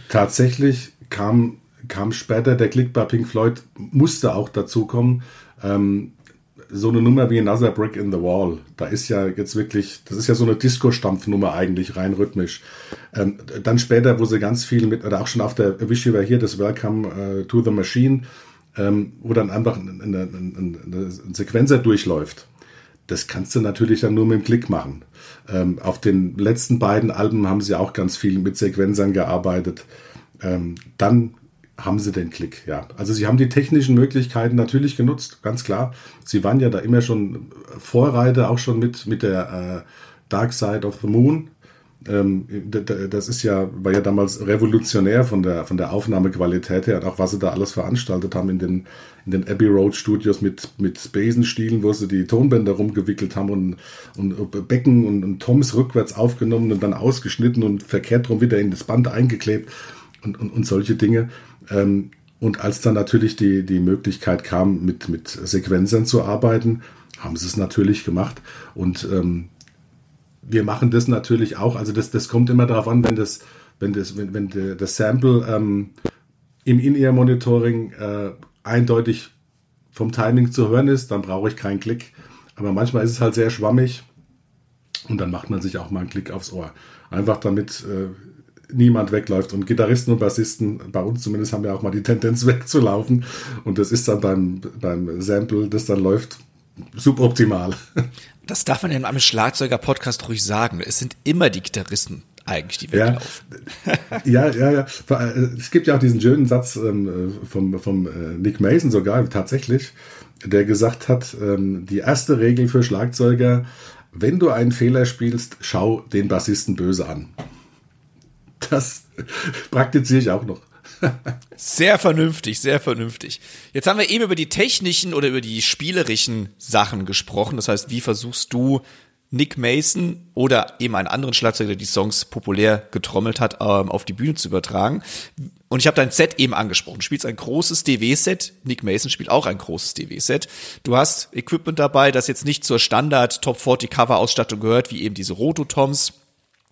Tatsächlich kam, kam später der Klick bei Pink Floyd, musste auch dazu kommen, ähm, so eine Nummer wie Another Brick in the Wall, da ist ja jetzt wirklich, das ist ja so eine Disco-Stampfnummer eigentlich, rein rhythmisch. Ähm, dann später, wo sie ganz viel mit, oder auch schon auf der Wish You Were Here, das Welcome uh, to the Machine, ähm, wo dann einfach eine, eine, eine, eine Sequenzer durchläuft. Das kannst du natürlich dann nur mit dem Klick machen. Ähm, auf den letzten beiden Alben haben sie auch ganz viel mit Sequenzern gearbeitet. Ähm, dann haben sie den Klick, ja. Also sie haben die technischen Möglichkeiten natürlich genutzt, ganz klar. Sie waren ja da immer schon Vorreiter, auch schon mit, mit der äh, Dark Side of the Moon. Ähm, das ist ja, war ja damals revolutionär von der, von der Aufnahmequalität her, auch was sie da alles veranstaltet haben in den, in den Abbey Road Studios mit, mit Besenstielen, wo sie die Tonbänder rumgewickelt haben und, und Becken und, und Toms rückwärts aufgenommen und dann ausgeschnitten und verkehrt rum wieder in das Band eingeklebt und, und, und solche Dinge. Ähm, und als dann natürlich die, die Möglichkeit kam, mit, mit Sequenzern zu arbeiten, haben sie es natürlich gemacht. Und ähm, wir machen das natürlich auch. Also das, das kommt immer darauf an, wenn das, wenn das, wenn, wenn das Sample ähm, im In-Ear-Monitoring äh, eindeutig vom Timing zu hören ist, dann brauche ich keinen Klick. Aber manchmal ist es halt sehr schwammig und dann macht man sich auch mal einen Klick aufs Ohr. Einfach damit äh, niemand wegläuft. Und Gitarristen und Bassisten, bei uns zumindest, haben ja auch mal die Tendenz wegzulaufen. Und das ist dann beim, beim Sample, das dann läuft, suboptimal. Das darf man ja in einem Schlagzeuger-Podcast ruhig sagen. Es sind immer die Gitarristen eigentlich die Ja, weglaufen. ja, ja, ja. Es gibt ja auch diesen schönen Satz ähm, vom, vom äh, Nick Mason sogar tatsächlich, der gesagt hat, ähm, die erste Regel für Schlagzeuger, wenn du einen Fehler spielst, schau den Bassisten böse an. Das praktiziere ich auch noch. Sehr vernünftig, sehr vernünftig. Jetzt haben wir eben über die technischen oder über die spielerischen Sachen gesprochen. Das heißt, wie versuchst du Nick Mason oder eben einen anderen Schlagzeuger, der die Songs populär getrommelt hat, ähm, auf die Bühne zu übertragen? Und ich habe dein Set eben angesprochen. Du spielst ein großes DW-Set. Nick Mason spielt auch ein großes DW-Set. Du hast Equipment dabei, das jetzt nicht zur Standard Top 40 Cover-Ausstattung gehört, wie eben diese Rototoms.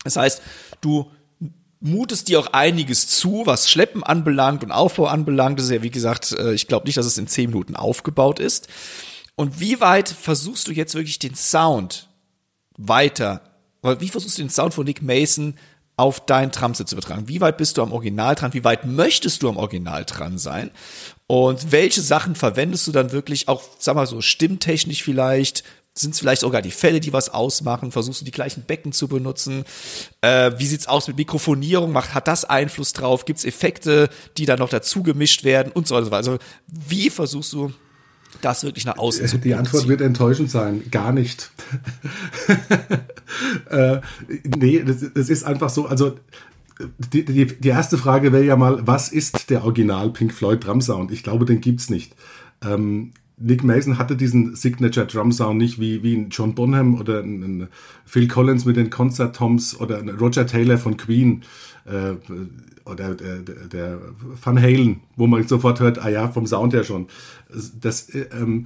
Das heißt, du mutest dir auch einiges zu, was Schleppen anbelangt und Aufbau anbelangt. Das ist ja, wie gesagt, äh, ich glaube nicht, dass es in zehn Minuten aufgebaut ist. Und wie weit versuchst du jetzt wirklich den Sound weiter, wie versuchst du den Sound von Nick Mason auf dein Drumset zu übertragen? Wie weit bist du am Original dran? Wie weit möchtest du am Original dran sein? Und welche Sachen verwendest du dann wirklich auch, sag mal so, stimmtechnisch vielleicht? Sind es vielleicht sogar die Fälle, die was ausmachen? Versuchst du die gleichen Becken zu benutzen? Äh, wie sieht's aus mit Mikrofonierung? Macht, hat das Einfluss drauf? Gibt's Effekte, die dann noch dazu gemischt werden und so weiter? Also wie versuchst du das wirklich nach außen zu Die Antwort wird enttäuschend sein. Gar nicht. äh, nee, das, das, ist einfach so. Also die, die, die erste Frage wäre ja mal, was ist der Original Pink Floyd Drum Sound? Ich glaube, den gibt's nicht. Ähm, Nick Mason hatte diesen Signature Drum Sound nicht wie, wie ein John Bonham oder ein, ein Phil Collins mit den Concert Toms oder ein Roger Taylor von Queen äh, oder der, der, Van Halen, wo man sofort hört, ah ja, vom Sound her schon. Das, ähm,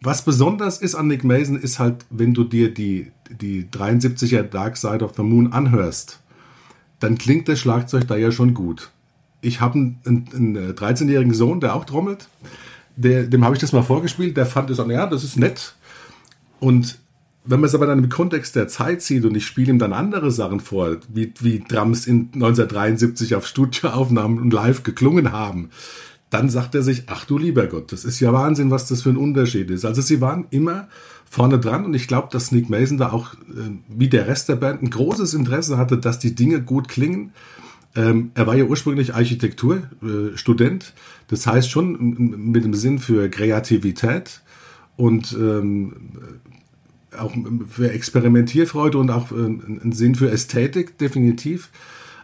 was besonders ist an Nick Mason, ist halt, wenn du dir die, die 73er Dark Side of the Moon anhörst, dann klingt das Schlagzeug da ja schon gut. Ich habe einen, einen 13-jährigen Sohn, der auch trommelt. Der, dem habe ich das mal vorgespielt, der fand es an, ja, das ist nett. Und wenn man es aber dann im Kontext der Zeit sieht und ich spiele ihm dann andere Sachen vor, wie, wie Drums in 1973 auf Studioaufnahmen und live geklungen haben, dann sagt er sich, ach du lieber Gott, das ist ja Wahnsinn, was das für ein Unterschied ist. Also sie waren immer vorne dran und ich glaube, dass Nick Mason da auch, äh, wie der Rest der Band, ein großes Interesse hatte, dass die Dinge gut klingen. Ähm, er war ja ursprünglich Architekturstudent, äh, das heißt schon mit dem Sinn für Kreativität und ähm, auch für Experimentierfreude und auch äh, einen Sinn für Ästhetik, definitiv.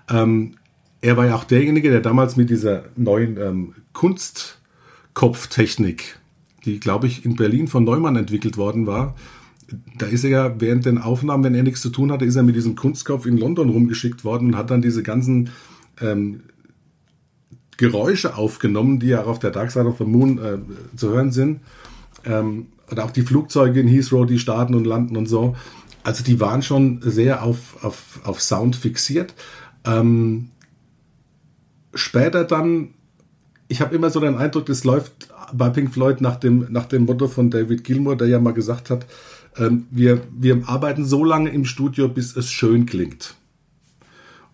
Ähm, er war ja auch derjenige, der damals mit dieser neuen ähm, Kunstkopftechnik, die, glaube ich, in Berlin von Neumann entwickelt worden war, da ist er ja während den Aufnahmen, wenn er nichts zu tun hatte, ist er mit diesem Kunstkopf in London rumgeschickt worden und hat dann diese ganzen ähm, Geräusche aufgenommen, die ja auf der Dark Side of the Moon äh, zu hören sind. Ähm, oder auch die Flugzeuge in Heathrow, die starten und landen und so. Also die waren schon sehr auf, auf, auf Sound fixiert. Ähm, später dann, ich habe immer so den Eindruck, das läuft bei Pink Floyd nach dem, nach dem Motto von David Gilmour, der ja mal gesagt hat, ähm, wir, wir arbeiten so lange im Studio, bis es schön klingt.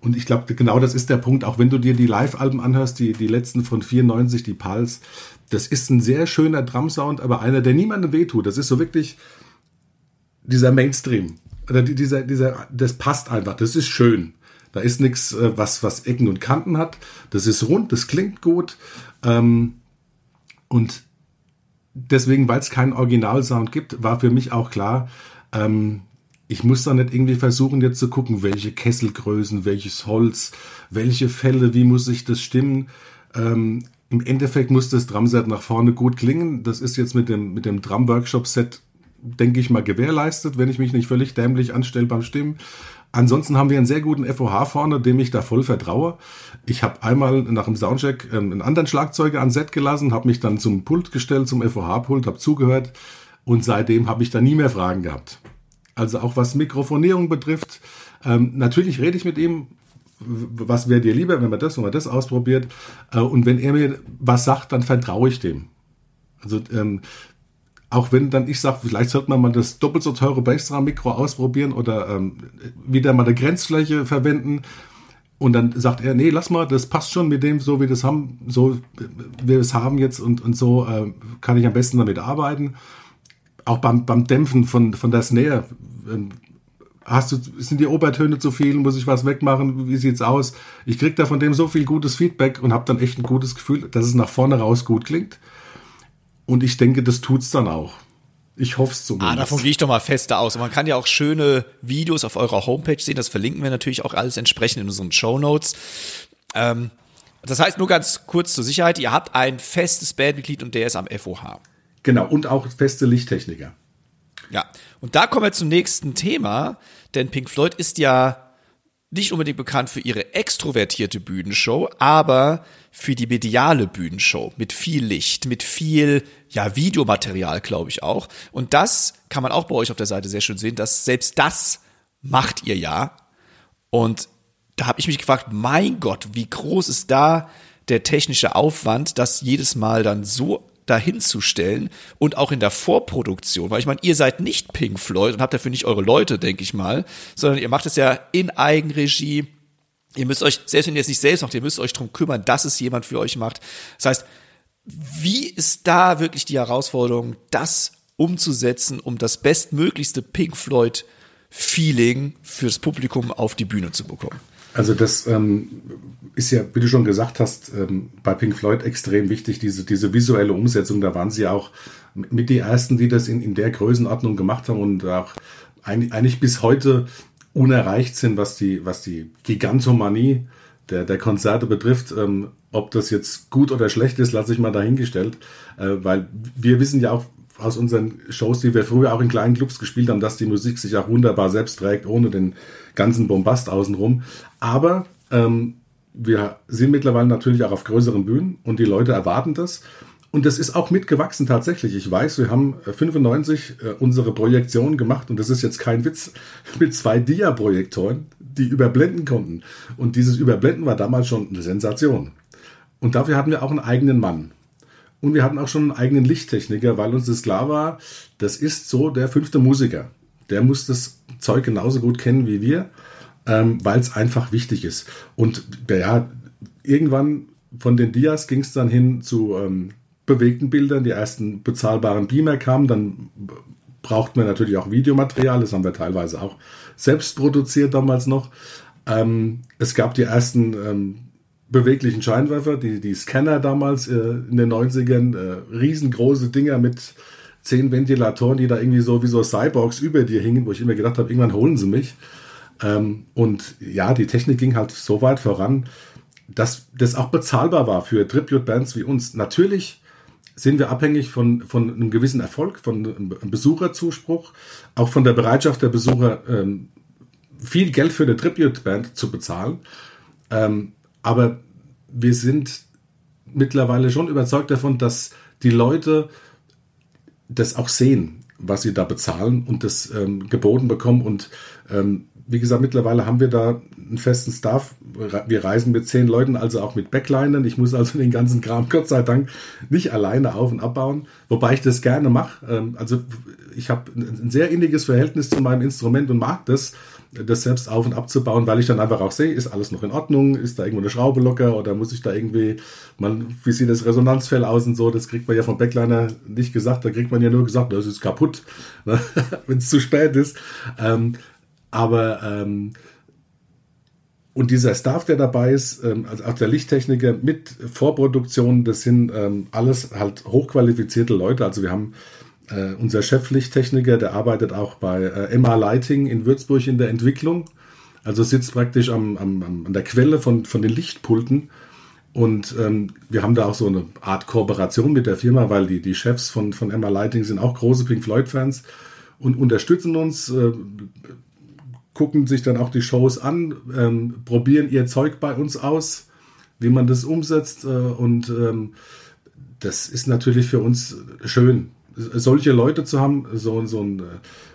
Und ich glaube, genau das ist der Punkt, auch wenn du dir die Live-Alben anhörst, die, die letzten von 94, die Pulse, das ist ein sehr schöner Drum-Sound, aber einer, der niemandem wehtut. Das ist so wirklich dieser Mainstream. Oder dieser, dieser, das passt einfach, das ist schön. Da ist nichts, äh, was, was Ecken und Kanten hat. Das ist rund, das klingt gut. Ähm, und deswegen, weil es keinen Originalsound gibt, war für mich auch klar, ähm, ich muss da nicht irgendwie versuchen, jetzt zu gucken, welche Kesselgrößen, welches Holz, welche Fälle, wie muss ich das stimmen. Ähm, Im Endeffekt muss das Drumset nach vorne gut klingen. Das ist jetzt mit dem, mit dem Drum-Workshop-Set, denke ich mal, gewährleistet, wenn ich mich nicht völlig dämlich anstelle beim Stimmen. Ansonsten haben wir einen sehr guten FOH vorne, dem ich da voll vertraue. Ich habe einmal nach dem Soundcheck ähm, einen anderen Schlagzeuger an Set gelassen, habe mich dann zum Pult gestellt, zum FOH-Pult, habe zugehört und seitdem habe ich da nie mehr Fragen gehabt. Also auch was Mikrofonierung betrifft. Ähm, natürlich rede ich mit ihm, was wäre dir lieber, wenn man das, wenn man das ausprobiert. Äh, und wenn er mir was sagt, dann vertraue ich dem. Also ähm, auch wenn dann ich sage, vielleicht sollte man mal das doppelt so teure Bassdrum-Mikro ausprobieren oder ähm, wieder mal eine Grenzfläche verwenden. Und dann sagt er, nee, lass mal, das passt schon mit dem, so wie das haben, so wie wir es haben jetzt und, und so äh, kann ich am besten damit arbeiten auch beim, beim Dämpfen von, von der Snare, ähm, hast du, sind die Obertöne zu viel, muss ich was wegmachen, wie sieht's aus? Ich krieg da von dem so viel gutes Feedback und habe dann echt ein gutes Gefühl, dass es nach vorne raus gut klingt. Und ich denke, das tut's dann auch. Ich hoffe es zumindest. Ah, davon gehe ich doch mal fester aus. Und man kann ja auch schöne Videos auf eurer Homepage sehen. Das verlinken wir natürlich auch alles entsprechend in unseren Show Notes. Ähm, das heißt nur ganz kurz zur Sicherheit, ihr habt ein festes Bandmitglied und der ist am FOH. Genau, und auch feste Lichttechniker. Ja, und da kommen wir zum nächsten Thema, denn Pink Floyd ist ja nicht unbedingt bekannt für ihre extrovertierte Bühnenshow, aber für die mediale Bühnenshow mit viel Licht, mit viel ja Videomaterial, glaube ich auch. Und das kann man auch bei euch auf der Seite sehr schön sehen, dass selbst das macht ihr ja. Und da habe ich mich gefragt, mein Gott, wie groß ist da der technische Aufwand, das jedes Mal dann so dahin zu stellen und auch in der Vorproduktion, weil ich meine, ihr seid nicht Pink Floyd und habt dafür nicht eure Leute, denke ich mal, sondern ihr macht es ja in Eigenregie. Ihr müsst euch, selbst wenn ihr es nicht selbst macht, ihr müsst euch darum kümmern, dass es jemand für euch macht. Das heißt, wie ist da wirklich die Herausforderung, das umzusetzen, um das bestmöglichste Pink Floyd Feeling fürs Publikum auf die Bühne zu bekommen? Also das ähm, ist ja, wie du schon gesagt hast, ähm, bei Pink Floyd extrem wichtig, diese, diese visuelle Umsetzung. Da waren sie auch mit die Ersten, die das in, in der Größenordnung gemacht haben und auch eigentlich bis heute unerreicht sind, was die, was die Gigantomanie der, der Konzerte betrifft. Ähm, ob das jetzt gut oder schlecht ist, lasse ich mal dahingestellt, äh, weil wir wissen ja auch aus unseren Shows, die wir früher auch in kleinen Clubs gespielt haben, dass die Musik sich auch wunderbar selbst trägt, ohne den ganzen Bombast außenrum. Aber ähm, wir sind mittlerweile natürlich auch auf größeren Bühnen und die Leute erwarten das. Und das ist auch mitgewachsen tatsächlich. Ich weiß, wir haben 95 äh, unsere Projektion gemacht und das ist jetzt kein Witz, mit zwei Dia-Projektoren, die überblenden konnten. Und dieses Überblenden war damals schon eine Sensation. Und dafür hatten wir auch einen eigenen Mann. Und wir hatten auch schon einen eigenen Lichttechniker, weil uns das klar war, das ist so der fünfte Musiker. Der muss das Zeug genauso gut kennen wie wir, ähm, weil es einfach wichtig ist. Und ja, irgendwann von den Dias ging es dann hin zu ähm, bewegten Bildern. Die ersten bezahlbaren Beamer kamen, dann braucht man natürlich auch Videomaterial. Das haben wir teilweise auch selbst produziert damals noch. Ähm, es gab die ersten ähm, beweglichen Scheinwerfer, die, die Scanner damals äh, in den 90ern, äh, riesengroße Dinger mit zehn Ventilatoren, die da irgendwie so wie so Cyborgs über dir hingen, wo ich immer gedacht habe, irgendwann holen sie mich. Ähm, und ja, die Technik ging halt so weit voran, dass das auch bezahlbar war für Tribute-Bands wie uns. Natürlich sind wir abhängig von, von einem gewissen Erfolg, von einem Besucherzuspruch, auch von der Bereitschaft der Besucher, ähm, viel Geld für eine Tribute-Band zu bezahlen. Ähm, aber wir sind mittlerweile schon überzeugt davon, dass die Leute das auch sehen, was sie da bezahlen und das ähm, geboten bekommen. Und ähm, wie gesagt, mittlerweile haben wir da einen festen Staff. Wir reisen mit zehn Leuten, also auch mit Backlinern. Ich muss also den ganzen Kram Gott sei Dank nicht alleine auf und abbauen, wobei ich das gerne mache. Ähm, also ich habe ein sehr inniges Verhältnis zu meinem Instrument und mag das das selbst auf- und abzubauen, weil ich dann einfach auch sehe, ist alles noch in Ordnung, ist da irgendwo eine Schraube locker oder muss ich da irgendwie, man, wie sieht das Resonanzfell aus und so, das kriegt man ja vom Backliner nicht gesagt, da kriegt man ja nur gesagt, das ist kaputt, ne? wenn es zu spät ist. Aber ähm, und dieser Staff, der dabei ist, ähm, also auch der Lichttechniker mit Vorproduktion, das sind ähm, alles halt hochqualifizierte Leute. Also wir haben äh, unser Cheflichttechniker, der arbeitet auch bei äh, MA Lighting in Würzburg in der Entwicklung. Also sitzt praktisch am, am, an der Quelle von, von den Lichtpulten. Und ähm, wir haben da auch so eine Art Kooperation mit der Firma, weil die, die Chefs von, von Emma Lighting sind auch große Pink Floyd-Fans und unterstützen uns, äh, gucken sich dann auch die Shows an, ähm, probieren ihr Zeug bei uns aus, wie man das umsetzt. Äh, und ähm, das ist natürlich für uns schön, solche Leute zu haben, so, so, ein,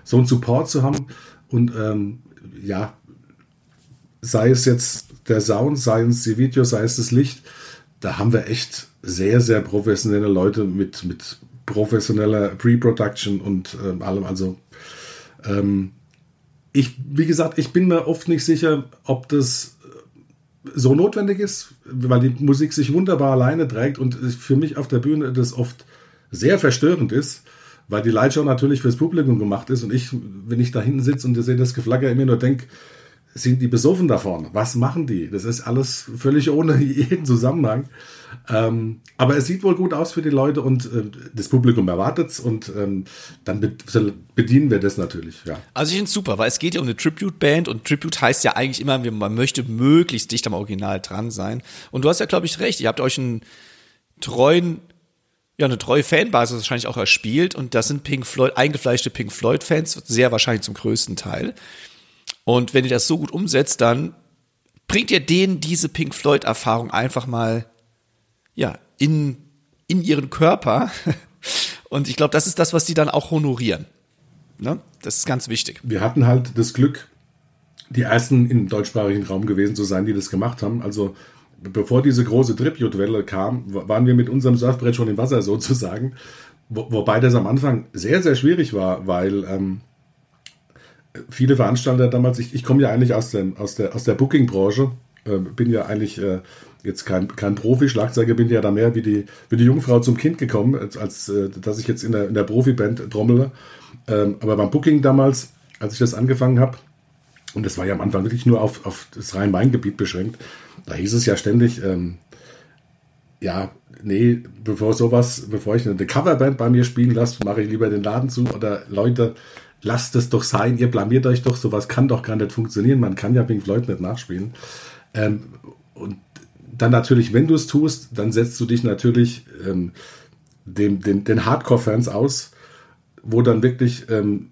so ein Support zu haben und ähm, ja, sei es jetzt der Sound, sei es die Videos, sei es das Licht, da haben wir echt sehr, sehr professionelle Leute mit, mit professioneller Pre-Production und ähm, allem. Also ähm, ich, wie gesagt, ich bin mir oft nicht sicher, ob das so notwendig ist, weil die Musik sich wunderbar alleine trägt und für mich auf der Bühne das oft sehr verstörend ist, weil die Lightshow natürlich fürs Publikum gemacht ist und ich, wenn ich da hinten sitze und sehe das Geflagger, immer nur denke, sind die besoffen davon? Was machen die? Das ist alles völlig ohne jeden Zusammenhang. Ähm, aber es sieht wohl gut aus für die Leute und äh, das Publikum erwartet es und ähm, dann be bedienen wir das natürlich. Ja. Also ich finde es super, weil es geht ja um eine Tribute-Band und Tribute heißt ja eigentlich immer, man möchte möglichst dicht am Original dran sein. Und du hast ja, glaube ich, recht. Ihr habt euch einen treuen ja, eine treue Fanbasis wahrscheinlich auch erspielt und das sind Pink Floyd, eingefleischte Pink Floyd-Fans, sehr wahrscheinlich zum größten Teil. Und wenn ihr das so gut umsetzt, dann bringt ihr denen diese Pink Floyd-Erfahrung einfach mal ja, in, in ihren Körper. Und ich glaube, das ist das, was die dann auch honorieren. Ne? Das ist ganz wichtig. Wir hatten halt das Glück, die ersten im deutschsprachigen Raum gewesen zu sein, die das gemacht haben. Also bevor diese große Tribute-Welle kam, waren wir mit unserem Surfbrett schon im Wasser sozusagen. Wo, wobei das am Anfang sehr, sehr schwierig war, weil ähm, viele Veranstalter damals, ich, ich komme ja eigentlich aus, den, aus der, aus der Booking-Branche, äh, bin ja eigentlich äh, jetzt kein, kein Profi, Schlagzeuger bin ja da mehr wie die, wie die Jungfrau zum Kind gekommen, als, als äh, dass ich jetzt in der, in der Profiband trommele. Ähm, aber beim Booking damals, als ich das angefangen habe, und das war ja am Anfang wirklich nur auf, auf das Rhein-Main-Gebiet beschränkt, da hieß es ja ständig, ähm, ja, nee, bevor sowas, bevor ich eine Coverband bei mir spielen lasse, mache ich lieber den Laden zu oder Leute, lasst es doch sein, ihr blamiert euch doch, sowas kann doch gar nicht funktionieren, man kann ja Pink Floyd nicht nachspielen. Ähm, und dann natürlich, wenn du es tust, dann setzt du dich natürlich ähm, dem, den, den Hardcore-Fans aus, wo dann wirklich, ähm,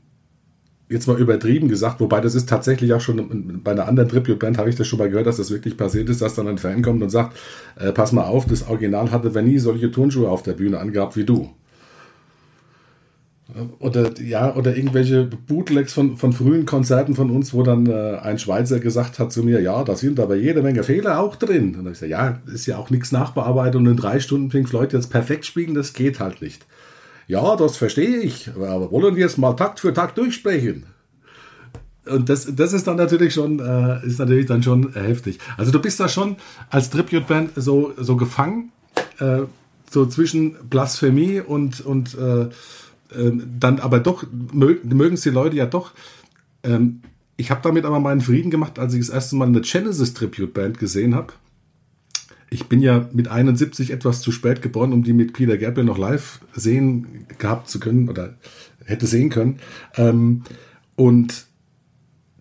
jetzt mal übertrieben gesagt, wobei das ist tatsächlich auch schon bei einer anderen Tribute-Band, habe ich das schon mal gehört, dass das wirklich passiert ist, dass dann ein Fan kommt und sagt, äh, pass mal auf, das Original hatte wenn nie solche Turnschuhe auf der Bühne angehabt wie du. Oder ja, oder irgendwelche Bootlegs von, von frühen Konzerten von uns, wo dann äh, ein Schweizer gesagt hat zu mir, ja, da sind aber jede Menge Fehler auch drin. Und dann habe ich gesagt, ja, ist ja auch nichts nachbearbeitet und in drei Stunden Pink Floyd jetzt perfekt spielen, das geht halt nicht. Ja, das verstehe ich, aber wollen wir es mal Takt für Takt durchsprechen? Und das, das ist dann natürlich schon, äh, ist natürlich dann schon heftig. Also du bist da schon als Tribute-Band so, so gefangen, äh, so zwischen Blasphemie und, und äh, ähm, dann aber doch mögen es die Leute ja doch. Ähm, ich habe damit aber meinen Frieden gemacht, als ich das erste Mal eine Genesis Tribute Band gesehen habe. Ich bin ja mit 71 etwas zu spät geboren, um die mit Peter Gabriel noch live sehen gehabt zu können oder hätte sehen können. Ähm, und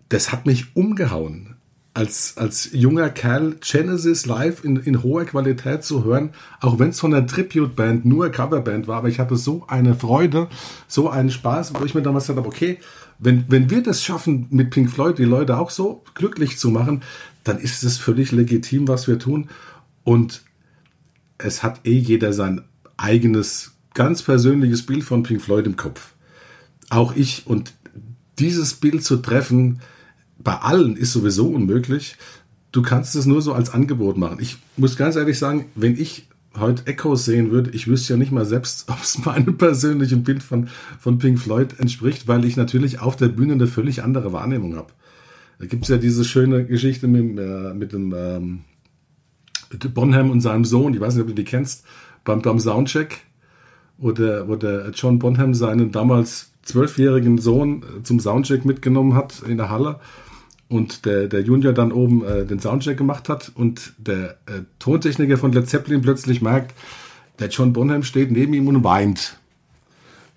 das hat mich umgehauen als, als junger Kerl Genesis live in, in hoher Qualität zu hören, auch wenn es von der Tribute-Band nur Coverband war, aber ich hatte so eine Freude, so einen Spaß, wo ich mir damals gesagt habe, okay, wenn, wenn wir das schaffen, mit Pink Floyd die Leute auch so glücklich zu machen, dann ist es völlig legitim, was wir tun. Und es hat eh jeder sein eigenes, ganz persönliches Bild von Pink Floyd im Kopf. Auch ich. Und dieses Bild zu treffen, bei allen ist sowieso unmöglich. Du kannst es nur so als Angebot machen. Ich muss ganz ehrlich sagen, wenn ich heute Echos sehen würde, ich wüsste ja nicht mal selbst, ob es meinem persönlichen Bild von, von Pink Floyd entspricht, weil ich natürlich auf der Bühne eine völlig andere Wahrnehmung habe. Da gibt es ja diese schöne Geschichte mit, äh, mit dem ähm, Bonham und seinem Sohn, ich weiß nicht, ob du die kennst, beim, beim Soundcheck, wo der, wo der John Bonham seinen damals zwölfjährigen Sohn zum Soundcheck mitgenommen hat in der Halle und der, der Junior dann oben äh, den Soundcheck gemacht hat und der äh, Tontechniker von Led Zeppelin plötzlich merkt, der John Bonham steht neben ihm und weint.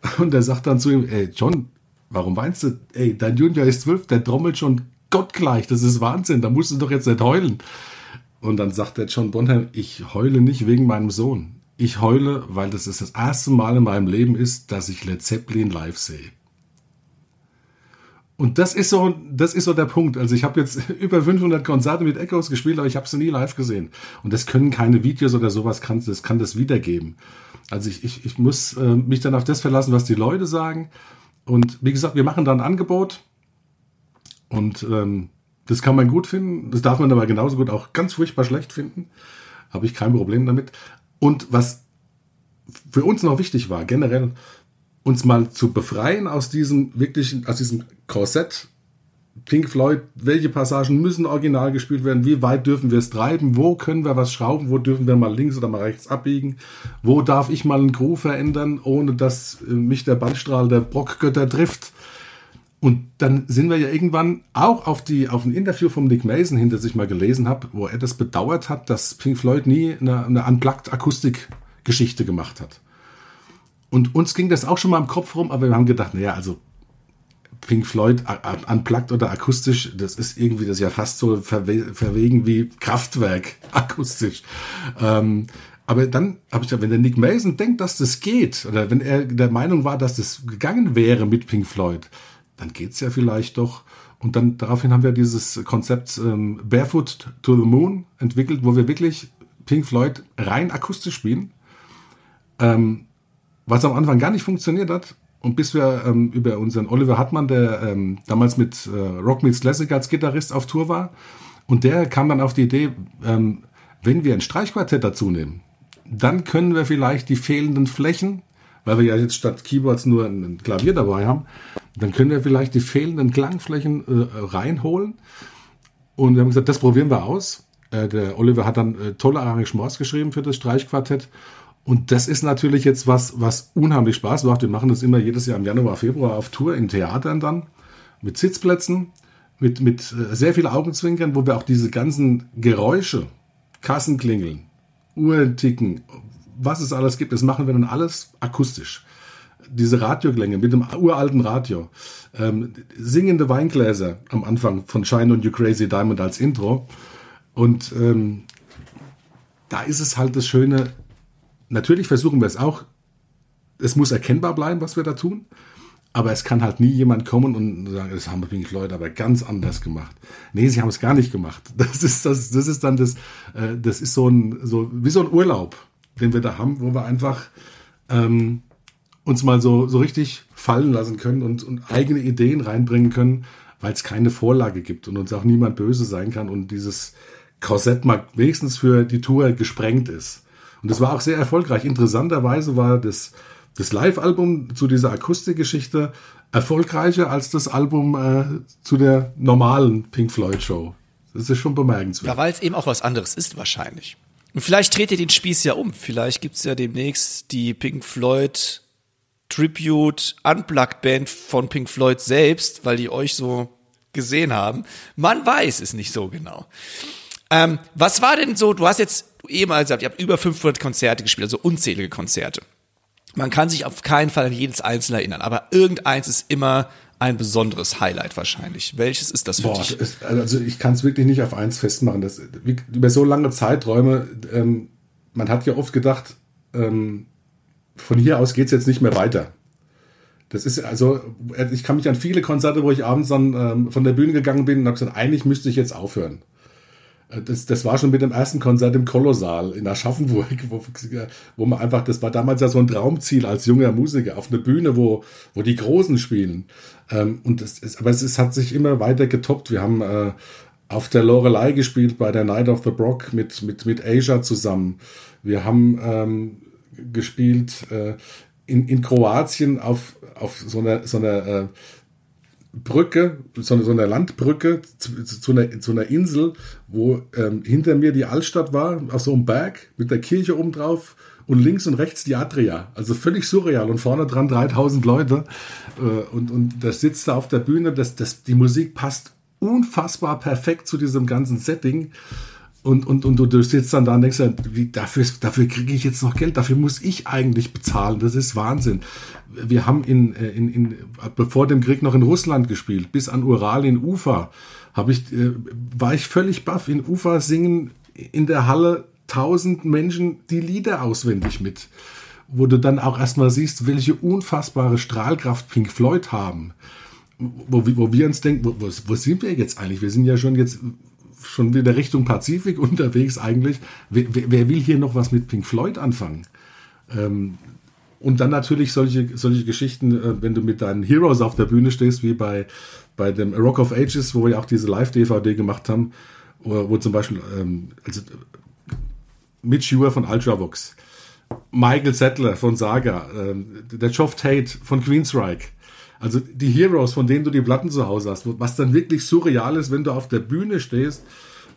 Und er sagt dann zu ihm, ey John, warum weinst du? Ey, dein Junior ist zwölf, der trommelt schon gottgleich, das ist Wahnsinn, da musst du doch jetzt nicht heulen. Und dann sagt der John Bonham, ich heule nicht wegen meinem Sohn. Ich heule, weil das das erste Mal in meinem Leben ist, dass ich Led Zeppelin live sehe. Und das ist so, das ist so der Punkt. Also ich habe jetzt über 500 Konzerte mit Echoes gespielt, aber ich habe sie nie live gesehen. Und das können keine Videos oder sowas, kann, das kann das wiedergeben. Also ich, ich, ich muss äh, mich dann auf das verlassen, was die Leute sagen. Und wie gesagt, wir machen da ein Angebot. Und ähm, das kann man gut finden. Das darf man aber genauso gut auch ganz furchtbar schlecht finden. Habe ich kein Problem damit. Und was für uns noch wichtig war, generell, uns mal zu befreien aus diesem wirklichen, aus diesem Korsett. Pink Floyd, welche Passagen müssen original gespielt werden, wie weit dürfen wir es treiben, wo können wir was schrauben, wo dürfen wir mal links oder mal rechts abbiegen, wo darf ich mal einen Groove verändern, ohne dass äh, mich der Bandstrahl der Brockgötter trifft. Und dann sind wir ja irgendwann auch auf, die, auf ein Interview von Nick Mason hinter sich mal gelesen habe, wo er das bedauert hat, dass Pink Floyd nie eine, eine Unplugged-Akustik-Geschichte gemacht hat. Und uns ging das auch schon mal im Kopf rum, aber wir haben gedacht, naja, also Pink Floyd unplugged oder akustisch, das ist irgendwie das ja fast so verwe verwegen wie Kraftwerk akustisch. Ähm, aber dann habe ich ja, wenn der Nick Mason denkt, dass das geht, oder wenn er der Meinung war, dass das gegangen wäre mit Pink Floyd, dann geht's ja vielleicht doch. Und dann daraufhin haben wir dieses Konzept ähm, Barefoot to the Moon entwickelt, wo wir wirklich Pink Floyd rein akustisch spielen. Ähm, was am Anfang gar nicht funktioniert hat. Und bis wir ähm, über unseren Oliver Hartmann, der ähm, damals mit äh, Rock Meets Classic als Gitarrist auf Tour war, und der kam dann auf die Idee, ähm, wenn wir ein Streichquartett dazu nehmen, dann können wir vielleicht die fehlenden Flächen, weil wir ja jetzt statt Keyboards nur ein Klavier dabei haben, dann können wir vielleicht die fehlenden Klangflächen äh, reinholen. Und wir haben gesagt, das probieren wir aus. Äh, der Oliver hat dann äh, tolle Arrangements geschrieben für das Streichquartett. Und das ist natürlich jetzt was, was unheimlich Spaß macht. Wir machen das immer jedes Jahr im Januar, Februar auf Tour in Theatern dann mit Sitzplätzen, mit, mit äh, sehr viel Augenzwinkern, wo wir auch diese ganzen Geräusche, Kassenklingeln, Uhrenticken, was es alles gibt, das machen wir dann alles akustisch diese Radioklänge mit dem uralten Radio, ähm, singende Weingläser am Anfang von Shine on You Crazy Diamond als Intro. Und ähm, da ist es halt das Schöne, natürlich versuchen wir es auch, es muss erkennbar bleiben, was wir da tun. Aber es kann halt nie jemand kommen und sagen, das haben Pink Floyd aber ganz anders gemacht. Nee, sie haben es gar nicht gemacht. Das ist, das, das ist dann das, äh, das ist so ein, so, wie so ein Urlaub, den wir da haben, wo wir einfach, ähm, uns mal so, so richtig fallen lassen können und, und eigene Ideen reinbringen können, weil es keine Vorlage gibt und uns auch niemand böse sein kann und dieses Korsett mal wenigstens für die Tour gesprengt ist. Und das war auch sehr erfolgreich. Interessanterweise war das, das Live-Album zu dieser Akustikgeschichte erfolgreicher als das Album äh, zu der normalen Pink Floyd-Show. Das ist schon bemerkenswert. Ja, weil es eben auch was anderes ist wahrscheinlich. Und vielleicht dreht ihr den Spieß ja um. Vielleicht gibt es ja demnächst die Pink Floyd Tribute Unplugged Band von Pink Floyd selbst, weil die euch so gesehen haben. Man weiß es nicht so genau. Ähm, was war denn so, du hast jetzt eben gesagt, ihr habt über 500 Konzerte gespielt, also unzählige Konzerte. Man kann sich auf keinen Fall an jedes einzelne erinnern, aber irgendeins ist immer ein besonderes Highlight wahrscheinlich. Welches ist das für Boah, dich? Ist, also ich kann es wirklich nicht auf eins festmachen. Das, wie, über so lange Zeiträume, ähm, man hat ja oft gedacht, ähm, von hier aus geht es jetzt nicht mehr weiter. Das ist also, ich kann mich an viele Konzerte, wo ich abends dann ähm, von der Bühne gegangen bin und habe gesagt, eigentlich müsste ich jetzt aufhören. Äh, das, das war schon mit dem ersten Konzert im Kolossal in Aschaffenburg, wo, wo man einfach, das war damals ja so ein Traumziel als junger Musiker, auf eine Bühne, wo, wo die Großen spielen. Ähm, und das ist, aber es ist, hat sich immer weiter getoppt. Wir haben äh, auf der Lorelei gespielt bei der Night of the Brock mit, mit, mit Asia zusammen. Wir haben ähm, gespielt äh, in, in Kroatien auf, auf so einer, so einer äh, Brücke, so so eine Landbrücke zu, zu, einer, zu einer Insel, wo ähm, hinter mir die Altstadt war, auf so einem Berg mit der Kirche oben drauf und links und rechts die Adria. Also völlig surreal und vorne dran 3000 Leute äh, und, und das sitzt da auf der Bühne, das, das, die Musik passt unfassbar perfekt zu diesem ganzen Setting und, und, und du sitzt dann da und denkst, wie, dafür, dafür kriege ich jetzt noch Geld, dafür muss ich eigentlich bezahlen. Das ist Wahnsinn. Wir haben in, äh, in, in, bevor dem Krieg noch in Russland gespielt, bis an Ural in Ufa, ich, äh, war ich völlig baff. In Ufa singen in der Halle tausend Menschen die Lieder auswendig mit. Wo du dann auch erstmal siehst, welche unfassbare Strahlkraft Pink Floyd haben. Wo, wo wir uns denken, wo, wo sind wir jetzt eigentlich? Wir sind ja schon jetzt schon wieder Richtung Pazifik unterwegs eigentlich. Wer, wer, will hier noch was mit Pink Floyd anfangen? Ähm, und dann natürlich solche, solche Geschichten, äh, wenn du mit deinen Heroes auf der Bühne stehst, wie bei, bei dem Rock of Ages, wo wir auch diese Live-DVD gemacht haben, wo, wo zum Beispiel ähm, also Mitch Ure von Ultravox, Michael Settler von Saga, ähm, der Geoff Tate von Queensryche, Also die Heroes, von denen du die Platten zu Hause hast, was dann wirklich surreal ist, wenn du auf der Bühne stehst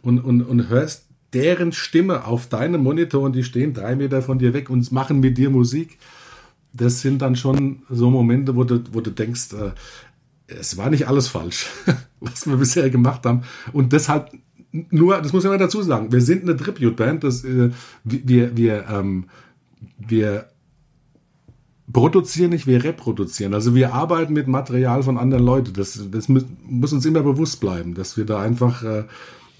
und, und, und hörst deren Stimme auf deinem Monitor und die stehen drei Meter von dir weg und machen mit dir Musik. Das sind dann schon so Momente, wo du, wo du denkst, äh, es war nicht alles falsch, was wir bisher gemacht haben. Und deshalb nur, das muss ich mal dazu sagen, wir sind eine Tribute-Band, äh, wir, wir, ähm, wir produzieren nicht, wir reproduzieren. Also wir arbeiten mit Material von anderen Leuten. Das, das muss, uns immer bewusst bleiben, dass wir da einfach, äh,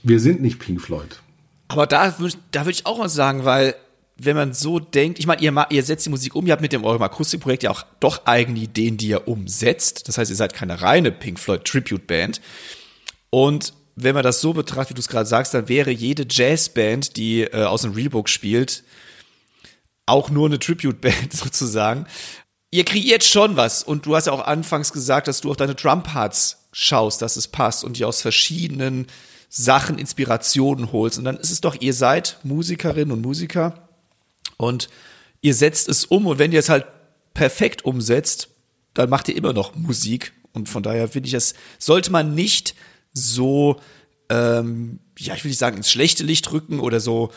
wir sind nicht Pink Floyd. Aber da, da würde ich auch mal sagen, weil wenn man so denkt, ich meine, ihr, ihr setzt die Musik um, ihr habt mit dem eurem Akustikprojekt ja auch doch eigene Ideen, die ihr umsetzt. Das heißt, ihr seid keine reine Pink Floyd Tribute Band. Und wenn man das so betrachtet, wie du es gerade sagst, dann wäre jede Jazzband, die äh, aus dem Realbook spielt, auch nur eine Tribute-Band sozusagen. Ihr kreiert schon was und du hast ja auch anfangs gesagt, dass du auf deine Drum-Parts schaust, dass es passt und dir aus verschiedenen Sachen Inspirationen holst. Und dann ist es doch, ihr seid Musikerinnen und Musiker und ihr setzt es um und wenn ihr es halt perfekt umsetzt, dann macht ihr immer noch Musik. Und von daher finde ich, das sollte man nicht so, ähm, ja, ich will nicht sagen, ins schlechte Licht rücken oder so,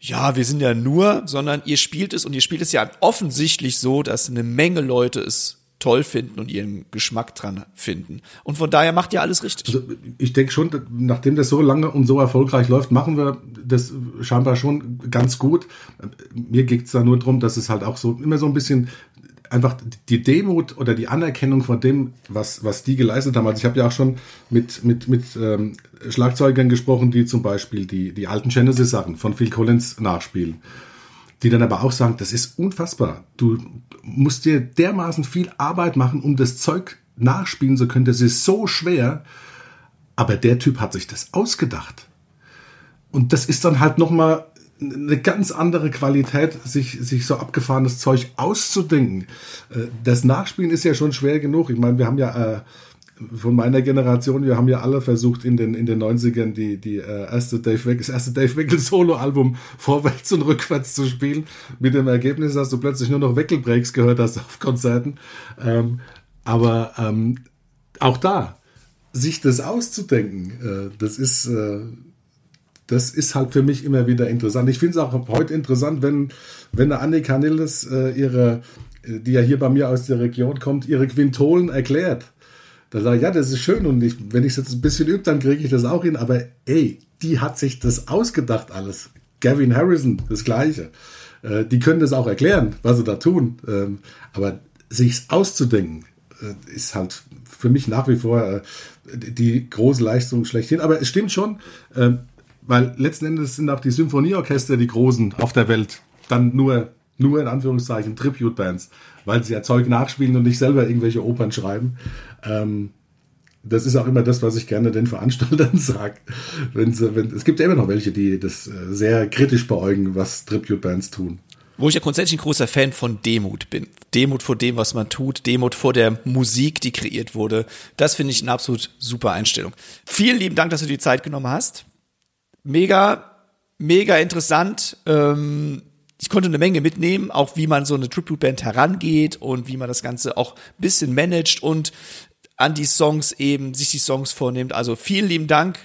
ja, wir sind ja nur, sondern ihr spielt es und ihr spielt es ja offensichtlich so, dass eine Menge Leute es toll finden und ihren Geschmack dran finden. Und von daher macht ihr alles richtig. Also ich denke schon, nachdem das so lange und so erfolgreich läuft, machen wir das scheinbar schon ganz gut. Mir geht es da nur darum, dass es halt auch so immer so ein bisschen einfach die Demut oder die Anerkennung von dem, was, was die geleistet haben. Also ich habe ja auch schon mit, mit, mit ähm, Schlagzeugern gesprochen, die zum Beispiel die, die alten Genesis-Sachen von Phil Collins nachspielen. Die dann aber auch sagen, das ist unfassbar. Du musst dir dermaßen viel Arbeit machen, um das Zeug nachspielen zu können. Das ist so schwer. Aber der Typ hat sich das ausgedacht. Und das ist dann halt nochmal eine ganz andere Qualität, sich, sich so abgefahrenes Zeug auszudenken. Äh, das Nachspielen ist ja schon schwer genug. Ich meine, wir haben ja äh, von meiner Generation, wir haben ja alle versucht in den, in den 90ern die, die äh, erste Dave Weckl, das erste Dave Weckl Solo-Album vorwärts und rückwärts zu spielen. Mit dem Ergebnis, dass du plötzlich nur noch Weckel-Breaks gehört hast auf Konzerten. Ähm, aber ähm, auch da, sich das auszudenken, äh, das ist, äh, das ist halt für mich immer wieder interessant. Ich finde es auch heute interessant, wenn, wenn eine Annika Nilles äh, ihre, die ja hier bei mir aus der Region kommt, ihre Quintolen erklärt. Da sage ich, ja, das ist schön und ich, wenn ich es jetzt ein bisschen übe, dann kriege ich das auch hin. Aber ey, die hat sich das ausgedacht alles. Gavin Harrison, das Gleiche. Äh, die können das auch erklären, was sie da tun. Ähm, aber sich's auszudenken, äh, ist halt für mich nach wie vor äh, die große Leistung schlechthin. Aber es stimmt schon, ähm, weil letzten Endes sind auch die Symphonieorchester die großen auf der Welt. Dann nur, nur in Anführungszeichen Tribute-Bands, weil sie ja Zeug nachspielen und nicht selber irgendwelche Opern schreiben. Ähm, das ist auch immer das, was ich gerne den Veranstaltern sage. Wenn wenn, es gibt ja immer noch welche, die das äh, sehr kritisch beäugen, was Tribute-Bands tun. Wo ich ja grundsätzlich ein großer Fan von Demut bin. Demut vor dem, was man tut, Demut vor der Musik, die kreiert wurde. Das finde ich eine absolut super Einstellung. Vielen lieben Dank, dass du die Zeit genommen hast mega, mega interessant. Ähm, ich konnte eine Menge mitnehmen, auch wie man so eine Tribute-Band herangeht und wie man das Ganze auch ein bisschen managt und an die Songs eben, sich die Songs vornimmt. Also vielen lieben Dank,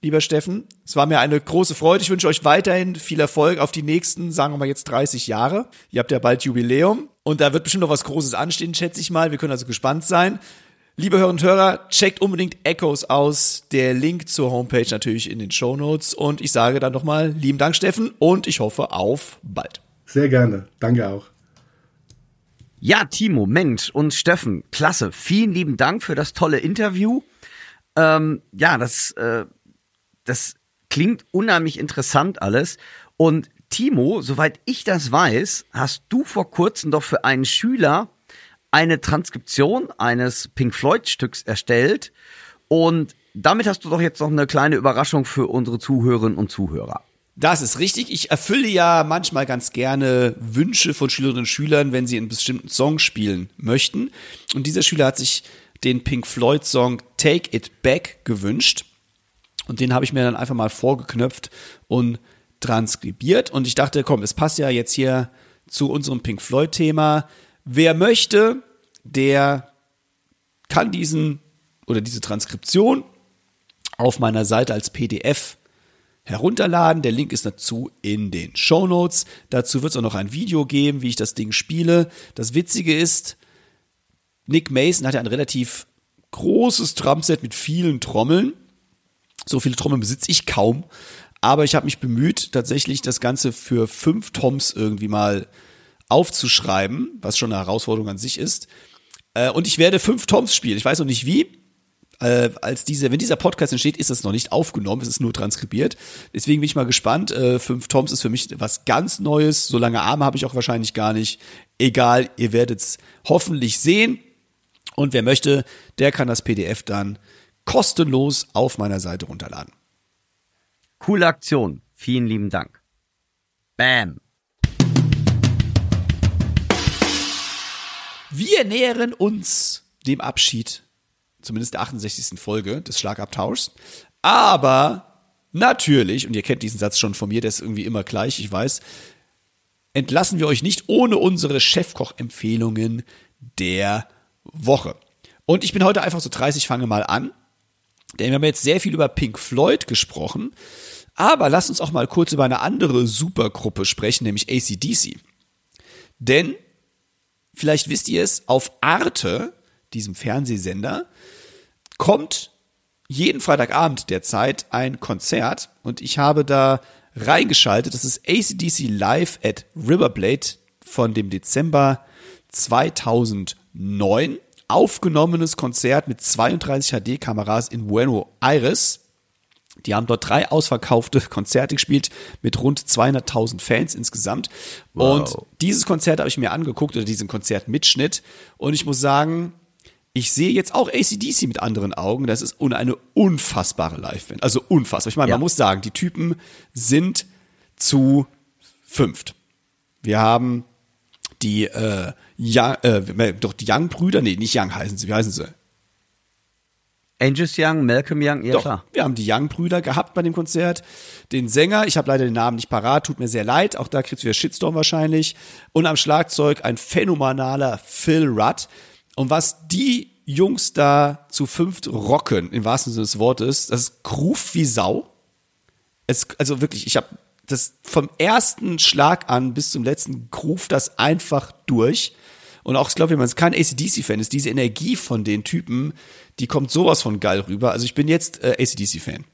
lieber Steffen. Es war mir eine große Freude. Ich wünsche euch weiterhin viel Erfolg auf die nächsten, sagen wir mal jetzt 30 Jahre. Ihr habt ja bald Jubiläum und da wird bestimmt noch was Großes anstehen, schätze ich mal. Wir können also gespannt sein. Liebe Hörer und Hörer, checkt unbedingt Echoes aus. Der Link zur Homepage natürlich in den Show Notes. Und ich sage dann nochmal lieben Dank, Steffen, und ich hoffe auf bald. Sehr gerne. Danke auch. Ja, Timo, Mensch und Steffen, klasse. Vielen lieben Dank für das tolle Interview. Ähm, ja, das, äh, das klingt unheimlich interessant alles. Und Timo, soweit ich das weiß, hast du vor kurzem doch für einen Schüler eine Transkription eines Pink Floyd Stücks erstellt und damit hast du doch jetzt noch eine kleine Überraschung für unsere Zuhörerinnen und Zuhörer. Das ist richtig. Ich erfülle ja manchmal ganz gerne Wünsche von Schülerinnen und Schülern, wenn sie einen bestimmten Song spielen möchten. Und dieser Schüler hat sich den Pink Floyd Song Take It Back gewünscht. Und den habe ich mir dann einfach mal vorgeknöpft und transkribiert. Und ich dachte, komm, es passt ja jetzt hier zu unserem Pink Floyd Thema. Wer möchte, der kann diesen oder diese Transkription auf meiner Seite als PDF herunterladen. Der Link ist dazu in den Show Notes. Dazu wird es auch noch ein Video geben, wie ich das Ding spiele. Das Witzige ist, Nick Mason hat ja ein relativ großes Drumset mit vielen Trommeln. So viele Trommeln besitze ich kaum. Aber ich habe mich bemüht, tatsächlich das Ganze für fünf Toms irgendwie mal aufzuschreiben, was schon eine Herausforderung an sich ist. Äh, und ich werde fünf Toms spielen. Ich weiß noch nicht wie. Äh, als diese, wenn dieser Podcast entsteht, ist es noch nicht aufgenommen, es ist nur transkribiert. Deswegen bin ich mal gespannt. Äh, fünf Toms ist für mich was ganz Neues. So lange Arme habe ich auch wahrscheinlich gar nicht. Egal, ihr werdet es hoffentlich sehen. Und wer möchte, der kann das PDF dann kostenlos auf meiner Seite runterladen. Coole Aktion. Vielen lieben Dank. Bam. Wir nähern uns dem Abschied, zumindest der 68. Folge des Schlagabtauschs. Aber natürlich, und ihr kennt diesen Satz schon von mir, der ist irgendwie immer gleich, ich weiß, entlassen wir euch nicht ohne unsere Chefkoch-Empfehlungen der Woche. Und ich bin heute einfach so 30, fange mal an. Denn wir haben jetzt sehr viel über Pink Floyd gesprochen. Aber lasst uns auch mal kurz über eine andere Supergruppe sprechen, nämlich ACDC. Denn vielleicht wisst ihr es, auf Arte, diesem Fernsehsender, kommt jeden Freitagabend derzeit ein Konzert und ich habe da reingeschaltet. Das ist ACDC Live at Riverblade von dem Dezember 2009. Aufgenommenes Konzert mit 32 HD-Kameras in Buenos Aires. Die haben dort drei ausverkaufte Konzerte gespielt mit rund 200.000 Fans insgesamt. Wow. Und dieses Konzert habe ich mir angeguckt oder diesen Konzertmitschnitt. Und ich muss sagen, ich sehe jetzt auch ACDC mit anderen Augen. Das ist eine unfassbare Live-Band. Also unfassbar. Ich meine, Ja. man muss sagen, die Typen sind zu fünft. Wir haben die, äh, Young, äh, doch die Young-Brüder, nee, nicht Young heißen sie, wie heißen sie? Angus Young, Malcolm Young, ja Doch, klar. wir haben die Young-Brüder gehabt bei dem Konzert. Den Sänger, ich habe leider den Namen nicht parat, tut mir sehr leid. Auch da kriegst du wieder Shitstorm wahrscheinlich. Und am Schlagzeug ein phänomenaler Phil Rudd. Und was die Jungs da zu fünft rocken, im wahrsten Sinne des Wortes, das ist Groove wie Sau. Es, also wirklich, ich habe das vom ersten Schlag an bis zum letzten Groove das einfach durch. Und auch, ich glaube, wenn man kein ACDC-Fan ist, diese Energie von den Typen, die kommt sowas von geil rüber. Also ich bin jetzt äh, ACDC-Fan.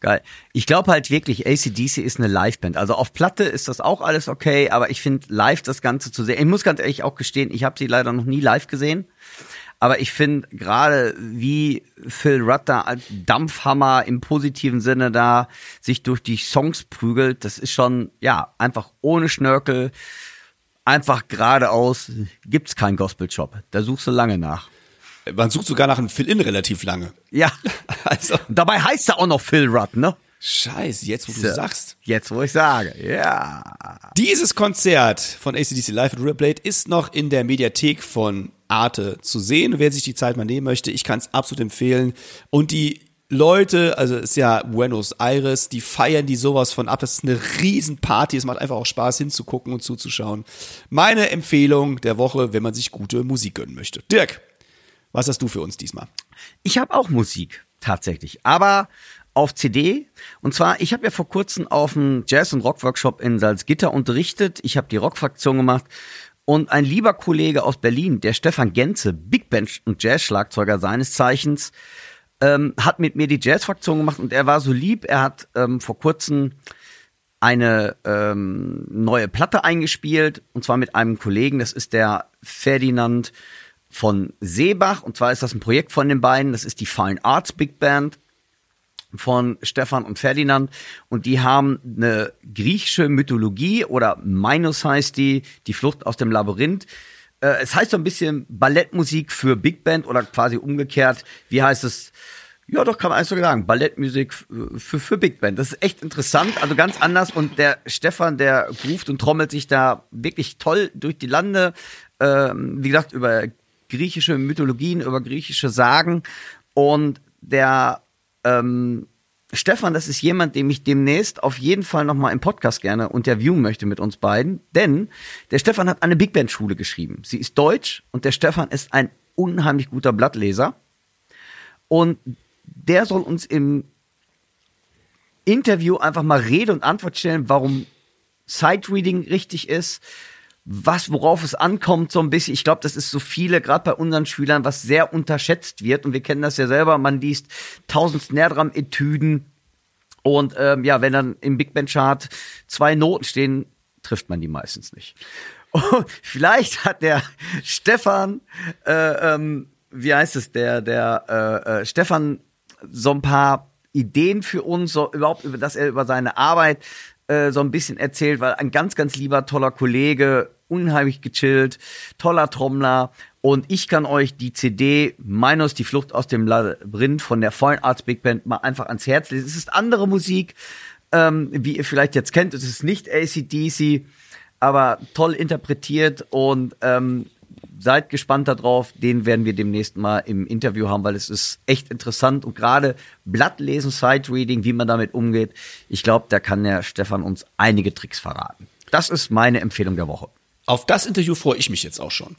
Geil. Ich glaube halt wirklich, ACDC ist eine Liveband. Also auf Platte ist das auch alles okay, aber ich finde live das Ganze zu sehen. Ich muss ganz ehrlich auch gestehen, ich habe sie leider noch nie live gesehen. Aber ich finde gerade, wie Phil da als Dampfhammer im positiven Sinne da sich durch die Songs prügelt, das ist schon, ja, einfach ohne Schnörkel, einfach geradeaus, gibt's keinen Gospel-Shop. Da suchst du lange nach. Man sucht sogar nach einem Fill-In relativ lange. Ja. Also, dabei heißt er auch noch Phil Rudd, ne? scheiße, jetzt wo du So. sagst. Jetzt, wo ich sage, ja. Dieses Konzert von ACDC Live at Riverblade ist noch in der Mediathek von Arte zu sehen. Wer sich die Zeit mal nehmen möchte, ich kann es absolut empfehlen. Und die Leute, also es ist ja Buenos Aires, die feiern die sowas von ab. Das ist eine Riesenparty. Es macht einfach auch Spaß hinzugucken und zuzuschauen. Meine Empfehlung der Woche, wenn man sich gute Musik gönnen möchte. Dirk, was hast du für uns diesmal? Ich habe auch Musik, tatsächlich. Aber auf CD. Und zwar, ich habe ja vor kurzem auf einem Jazz- und Rock-Workshop in Salzgitter unterrichtet. Ich habe die Rockfraktion gemacht. Und ein lieber Kollege aus Berlin, der Stefan Genze, Big Band und Jazz-Schlagzeuger seines Zeichens, ähm, hat mit mir die Jazz-Fraktion gemacht und er war so lieb. Er hat ähm, vor kurzem eine ähm, neue Platte eingespielt und zwar mit einem Kollegen, das ist der Ferdinand von Seebach und zwar ist das ein Projekt von den beiden, das ist die Fine Arts Big Band von Stefan und Ferdinand und die haben eine griechische Mythologie oder Minos heißt die, die Flucht aus dem Labyrinth. Äh, es heißt so ein bisschen Ballettmusik für Big Band oder quasi umgekehrt. Wie heißt es? Ja, doch, kann man eigentlich so sagen. Ballettmusik für, für Big Band. Das ist echt interessant, also ganz anders. Und der Stefan, der ruft und trommelt sich da wirklich toll durch die Lande. Ähm, wie gesagt, über griechische Mythologien, über griechische Sagen. Und der ähm, Stefan, das ist jemand, den ich demnächst auf jeden Fall nochmal im Podcast gerne interviewen möchte mit uns beiden. Denn der Stefan hat eine Big Band Schule geschrieben. Sie ist deutsch und der Stefan ist ein unheimlich guter Blattleser. Und der soll uns im Interview einfach mal Rede und Antwort stellen, warum Sight-Reading richtig ist, was, worauf es ankommt, so ein bisschen. Ich glaube, das ist so viele, gerade bei unseren Schülern, was sehr unterschätzt wird. Und wir kennen das ja selber. Man liest tausend Snare-Drum-Etüden. Und ähm, ja, wenn dann im Big Band Chart zwei Noten stehen, trifft man die meistens nicht. Und vielleicht hat der Stefan, äh, ähm, wie heißt es, der, der äh, äh, Stefan so ein paar Ideen für uns, so überhaupt über, dass er über seine Arbeit äh, so ein bisschen erzählt, weil ein ganz, ganz lieber, toller Kollege, unheimlich gechillt, toller Trommler. Und ich kann euch die CD Minus die Flucht aus dem Labyrinth von der Foreign Arts Big Band mal einfach ans Herz lesen. Es ist andere Musik, ähm, wie ihr vielleicht jetzt kennt. Es ist nicht ACDC, aber toll interpretiert und ähm, seid gespannt darauf. Den werden wir demnächst mal im Interview haben, weil es ist echt interessant und gerade Blattlesen, Sight-Reading, wie man damit umgeht. Ich glaube, da kann der Stefan uns einige Tricks verraten. Das ist meine Empfehlung der Woche. Auf das Interview freue ich mich jetzt auch schon.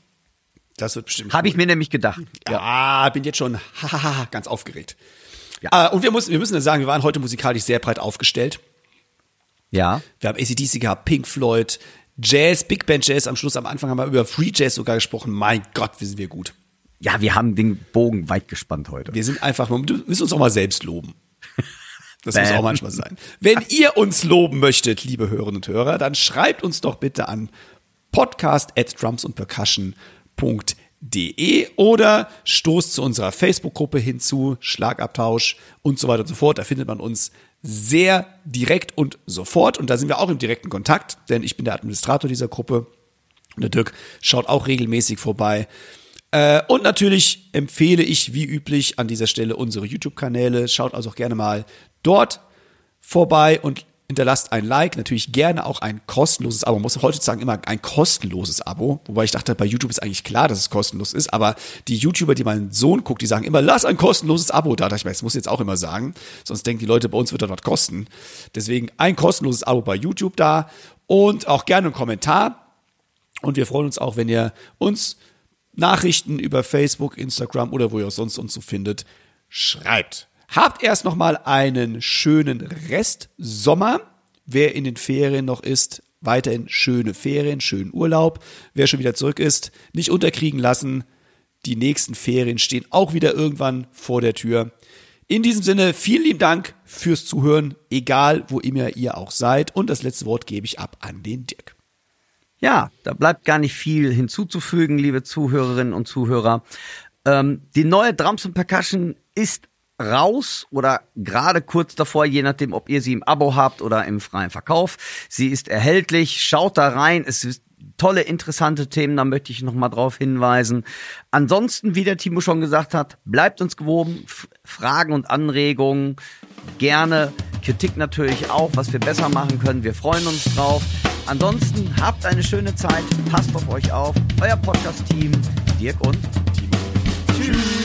Das wird bestimmt. Habe ich mir nämlich gedacht. Ja, bin jetzt schon hahaha, ganz aufgeregt. Ja. Äh, und wir müssen, wir müssen ja sagen, wir waren heute musikalisch sehr breit aufgestellt. Ja. Wir haben ACDC gehabt, Pink Floyd, Jazz, Big Band Jazz. Am Schluss, am Anfang haben wir über Free Jazz sogar gesprochen. Mein Gott, wie sind wir gut. Ja, wir haben den Bogen weit gespannt heute. Wir sind einfach, wir müssen uns auch mal selbst loben. Das muss auch manchmal sein. Wenn ihr uns loben möchtet, liebe Hörerinnen und Hörer, dann schreibt uns doch bitte an podcast at drumsundpercussion.de oder stoßt zu unserer Facebook-Gruppe hinzu, Schlagabtausch und so weiter und so fort. Da findet man uns sehr direkt und sofort. Und da sind wir auch im direkten Kontakt, denn ich bin der Administrator dieser Gruppe. Und der Dirk schaut auch regelmäßig vorbei. Äh, und natürlich empfehle ich wie üblich an dieser Stelle unsere YouTube-Kanäle. Schaut also auch gerne mal dort vorbei und hinterlasst ein Like, natürlich gerne auch ein kostenloses Abo. Man muss heutzutage immer ein kostenloses Abo, wobei ich dachte, bei YouTube ist eigentlich klar, dass es kostenlos ist, aber die YouTuber, die meinen Sohn guckt, die sagen immer, lass ein kostenloses Abo da. Ich mir, das muss ich jetzt auch immer sagen, sonst denken die Leute, bei uns wird das was kosten. Deswegen ein kostenloses Abo bei YouTube da und auch gerne einen Kommentar. Und wir freuen uns auch, wenn ihr uns Nachrichten über Facebook, Instagram oder wo ihr sonst uns so findet, schreibt. Habt erst noch mal einen schönen Rest Sommer. Wer in den Ferien noch ist, weiterhin schöne Ferien, schönen Urlaub. Wer schon wieder zurück ist, nicht unterkriegen lassen. Die nächsten Ferien stehen auch wieder irgendwann vor der Tür. In diesem Sinne, vielen lieben Dank fürs Zuhören, egal wo immer ihr auch seid. Und das letzte Wort gebe ich ab an den Dirk. Ja, da bleibt gar nicht viel hinzuzufügen, liebe Zuhörerinnen und Zuhörer. Ähm, die neue Drums und Percussion ist raus oder gerade kurz davor, je nachdem, ob ihr sie im Abo habt oder im freien Verkauf. Sie ist erhältlich. Schaut da rein. Es ist tolle, interessante Themen, da möchte ich nochmal drauf hinweisen. Ansonsten, wie der Timo schon gesagt hat, bleibt uns gewoben. F Fragen und Anregungen gerne. Kritik natürlich auch, was wir besser machen können. Wir freuen uns drauf. Ansonsten habt eine schöne Zeit. Passt auf euch auf. Euer Podcast-Team, Dirk und Timo. Tschüss.